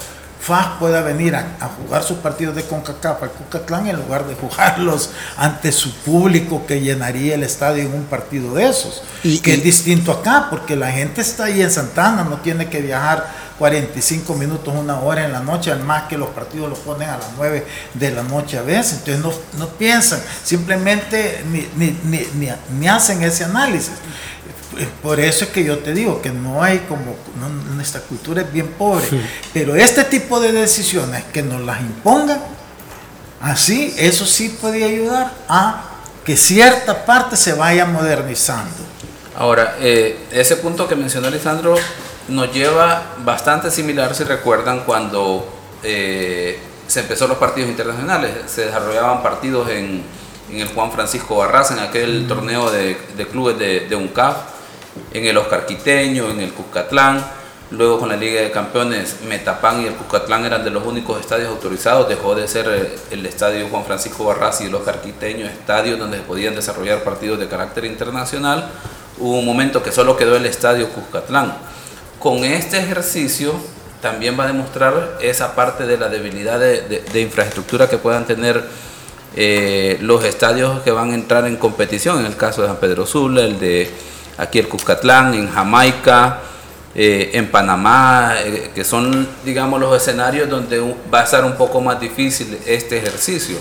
[SPEAKER 3] FAS pueda venir a, jugar sus partidos de CONCACAF al Cucatlán en lugar de jugarlos ante su público que llenaría el estadio en un partido de esos. Y, que es distinto acá, porque la gente está ahí en Santana, no tiene que viajar 45 minutos, una hora en la noche, además que los partidos los ponen a las 9 de la noche a veces, entonces no, no piensan, simplemente ni, ni, ni, ni hacen ese análisis por eso es que yo te digo que no hay como, nuestra cultura es bien pobre, pero este tipo de decisiones que nos las impongan, así, eso sí puede ayudar a que cierta parte se vaya modernizando.
[SPEAKER 5] Ahora, eh, ese punto que mencionó Alessandro nos lleva bastante similar, si recuerdan, cuando eh, se empezó los partidos internacionales, se desarrollaban partidos en, en el Juan Francisco Barraza, en aquel torneo de, de clubes de, de UNCAF en el Oscar Quiteño, en el Cuscatlán. Luego con la Liga de Campeones, Metapán y el Cuscatlán eran de los únicos estadios autorizados. Dejó de ser eh, el estadio Juan Francisco Barras y el Oscar Quiteño, estadios donde se podían desarrollar partidos de carácter internacional. Hubo un momento que solo quedó el estadio Cuscatlán. Con este ejercicio también va a demostrar esa parte de la debilidad de, infraestructura que puedan tener eh, los estadios que van a entrar en competición. En el caso de San Pedro Sula, el de aquí el Cuscatlán, en Jamaica, eh, en Panamá, eh, que son, digamos, los escenarios donde va a ser un poco más difícil este ejercicio.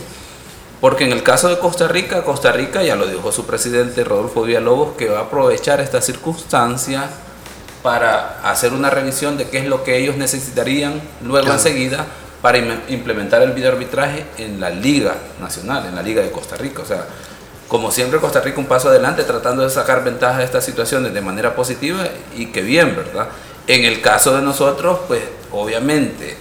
[SPEAKER 5] Porque en el caso de Costa Rica, Costa Rica, ya lo dijo su presidente Rodolfo Villalobos, que va a aprovechar esta circunstancia para hacer una revisión de qué es lo que ellos necesitarían luego enseguida para implementar el videoarbitraje en la Liga Nacional, en la Liga de Costa Rica. O sea, como siempre Costa Rica un paso adelante tratando de sacar ventaja de estas situaciones de manera positiva y que bien, ¿verdad? En el caso de nosotros, pues obviamente,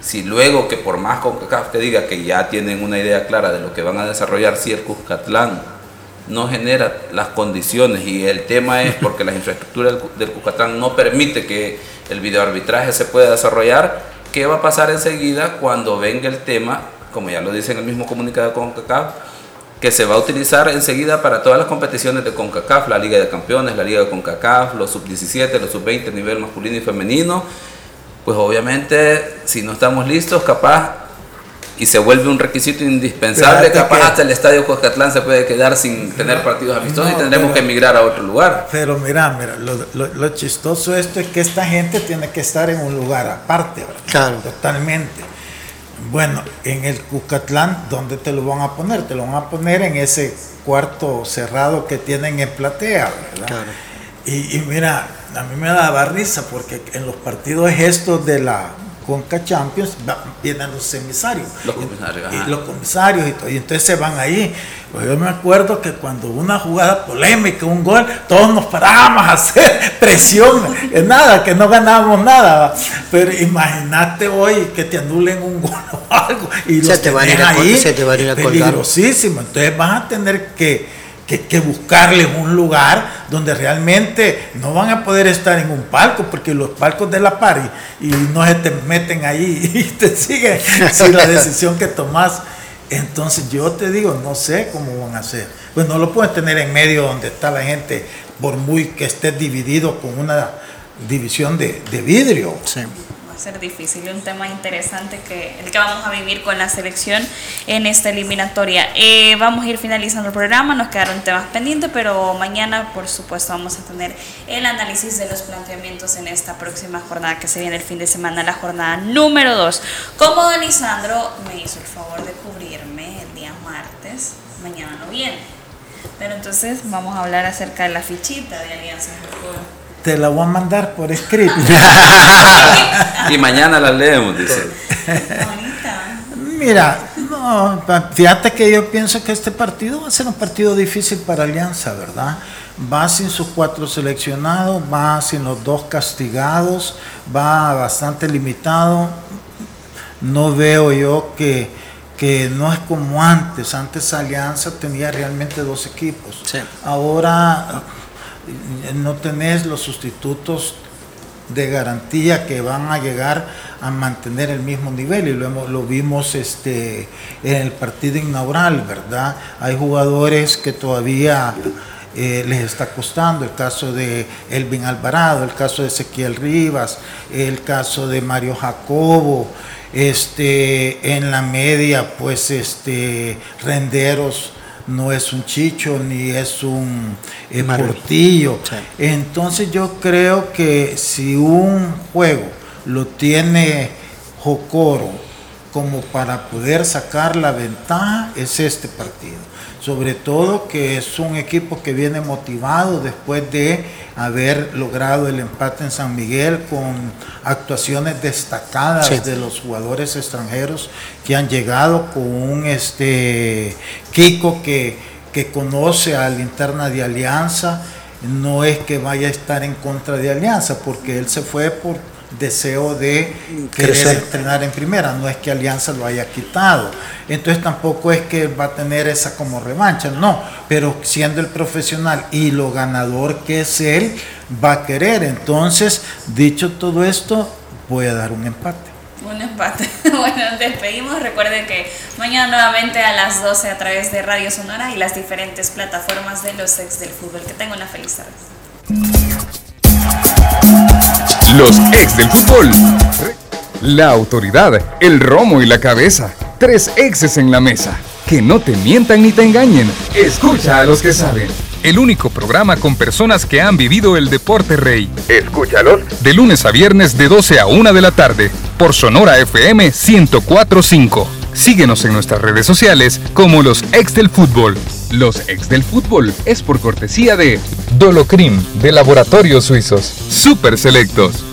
[SPEAKER 5] si luego que por más CONCACAF te diga que ya tienen una idea clara de lo que van a desarrollar, si el Cuscatlán no genera las condiciones y el tema es porque la infraestructura del Cuscatlán no permite que el videoarbitraje se pueda desarrollar, ¿qué va a pasar enseguida cuando venga el tema, como ya lo dice en el mismo comunicado de CONCACAF, que se va a utilizar enseguida para todas las competiciones de CONCACAF, la Liga de Campeones, la Liga de CONCACAF, los sub-17, los sub-20 nivel masculino y femenino. Pues obviamente, si no estamos listos, capaz y se vuelve un requisito indispensable, capaz hasta el estadio Cuscatlán se puede quedar sin tener partidos amistosos y tendremos que emigrar a otro lugar.
[SPEAKER 3] Pero mira, mira, lo, chistoso esto es que esta gente tiene que estar en un lugar aparte, Claro. Totalmente. Bueno, en el Cuscatlán, ¿dónde te lo van a poner? Te lo van a poner en ese cuarto cerrado que tienen en platea, ¿verdad? Claro. Y, y mira, a mí me daba risa porque en los partidos estos de la Conca Champions vienen los semisarios.
[SPEAKER 5] Los comisarios.
[SPEAKER 3] Y, los comisarios y todo. Y entonces se van ahí. Pues yo me acuerdo que cuando una jugada polémica, un gol, todos nos parábamos a hacer presión. Es nada, que no ganábamos nada. Pero imagínate hoy que te anulen un gol o algo. Y
[SPEAKER 4] se, te van a ahí, se te van a ir a
[SPEAKER 3] Peligrosísimo. Entonces vas a tener que que, que, buscarles un lugar donde realmente no van a poder estar en un palco, porque los palcos de la par y, no se te meten ahí y te siguen sin la decisión que tomas. Entonces yo te digo, no sé cómo van a hacer. Pues no lo puedes tener en medio donde está la gente, por muy que esté dividido con una división de, de vidrio.
[SPEAKER 2] Sí ser difícil y un tema interesante que el que vamos a vivir con la selección en esta eliminatoria. Eh, vamos a ir finalizando el programa, nos quedaron temas pendientes, pero mañana por supuesto vamos a tener el análisis de los planteamientos en esta próxima jornada que se viene el fin de semana, la jornada número 2. Como don Lisandro me hizo el favor de cubrirme el día martes, mañana no viene. Pero entonces vamos a hablar acerca de la fichita de Alianza
[SPEAKER 3] te la voy a mandar por escrito.
[SPEAKER 5] y mañana la leemos, dice.
[SPEAKER 3] Mira, no, fíjate que yo pienso que este partido va a ser un partido difícil para Alianza, ¿verdad? Va sin sus cuatro seleccionados, va sin los dos castigados, va bastante limitado. No veo yo que, que no es como antes. Antes Alianza tenía realmente dos equipos. Ahora no tenés los sustitutos de garantía que van a llegar a mantener el mismo nivel y lo, lo vimos este, en el partido inaugural, ¿verdad? Hay jugadores que todavía eh, les está costando, el caso de Elvin Alvarado, el caso de Ezequiel Rivas, el caso de Mario Jacobo, este, en la media, pues este, Renderos no es un chicho ni es un eh, portillo. Entonces yo creo que si un juego lo tiene Jocoro como para poder sacar la ventaja, es este partido sobre todo que es un equipo que viene motivado después de haber logrado el empate en San Miguel con actuaciones destacadas de los jugadores extranjeros que han llegado con un este Kiko que, que conoce a la interna de Alianza, no es que vaya a estar en contra de Alianza, porque él se fue por deseo de querer entrenar en primera, no es que Alianza lo haya quitado. Entonces tampoco es que va a tener esa como revancha, no, pero siendo el profesional y lo ganador que es él, va a querer. Entonces, dicho todo esto, voy a dar un empate.
[SPEAKER 2] Un empate. Bueno, despedimos. Recuerden que mañana nuevamente a las 12 a través de Radio Sonora y las diferentes plataformas de los ex del fútbol. Que tengan una feliz tarde.
[SPEAKER 1] Los ex del fútbol. La autoridad, el romo y la cabeza. Tres exes en la mesa. Que no te mientan ni te engañen. Escucha a los que saben. El único programa con personas que han vivido el deporte rey. Escúchalos. De lunes a viernes de 12 a 1 de la tarde. Por Sonora FM 1045. Síguenos en nuestras redes sociales como los ex del fútbol. Los ex del fútbol es por cortesía de Dolocrim de Laboratorios Suizos. Super Selectos.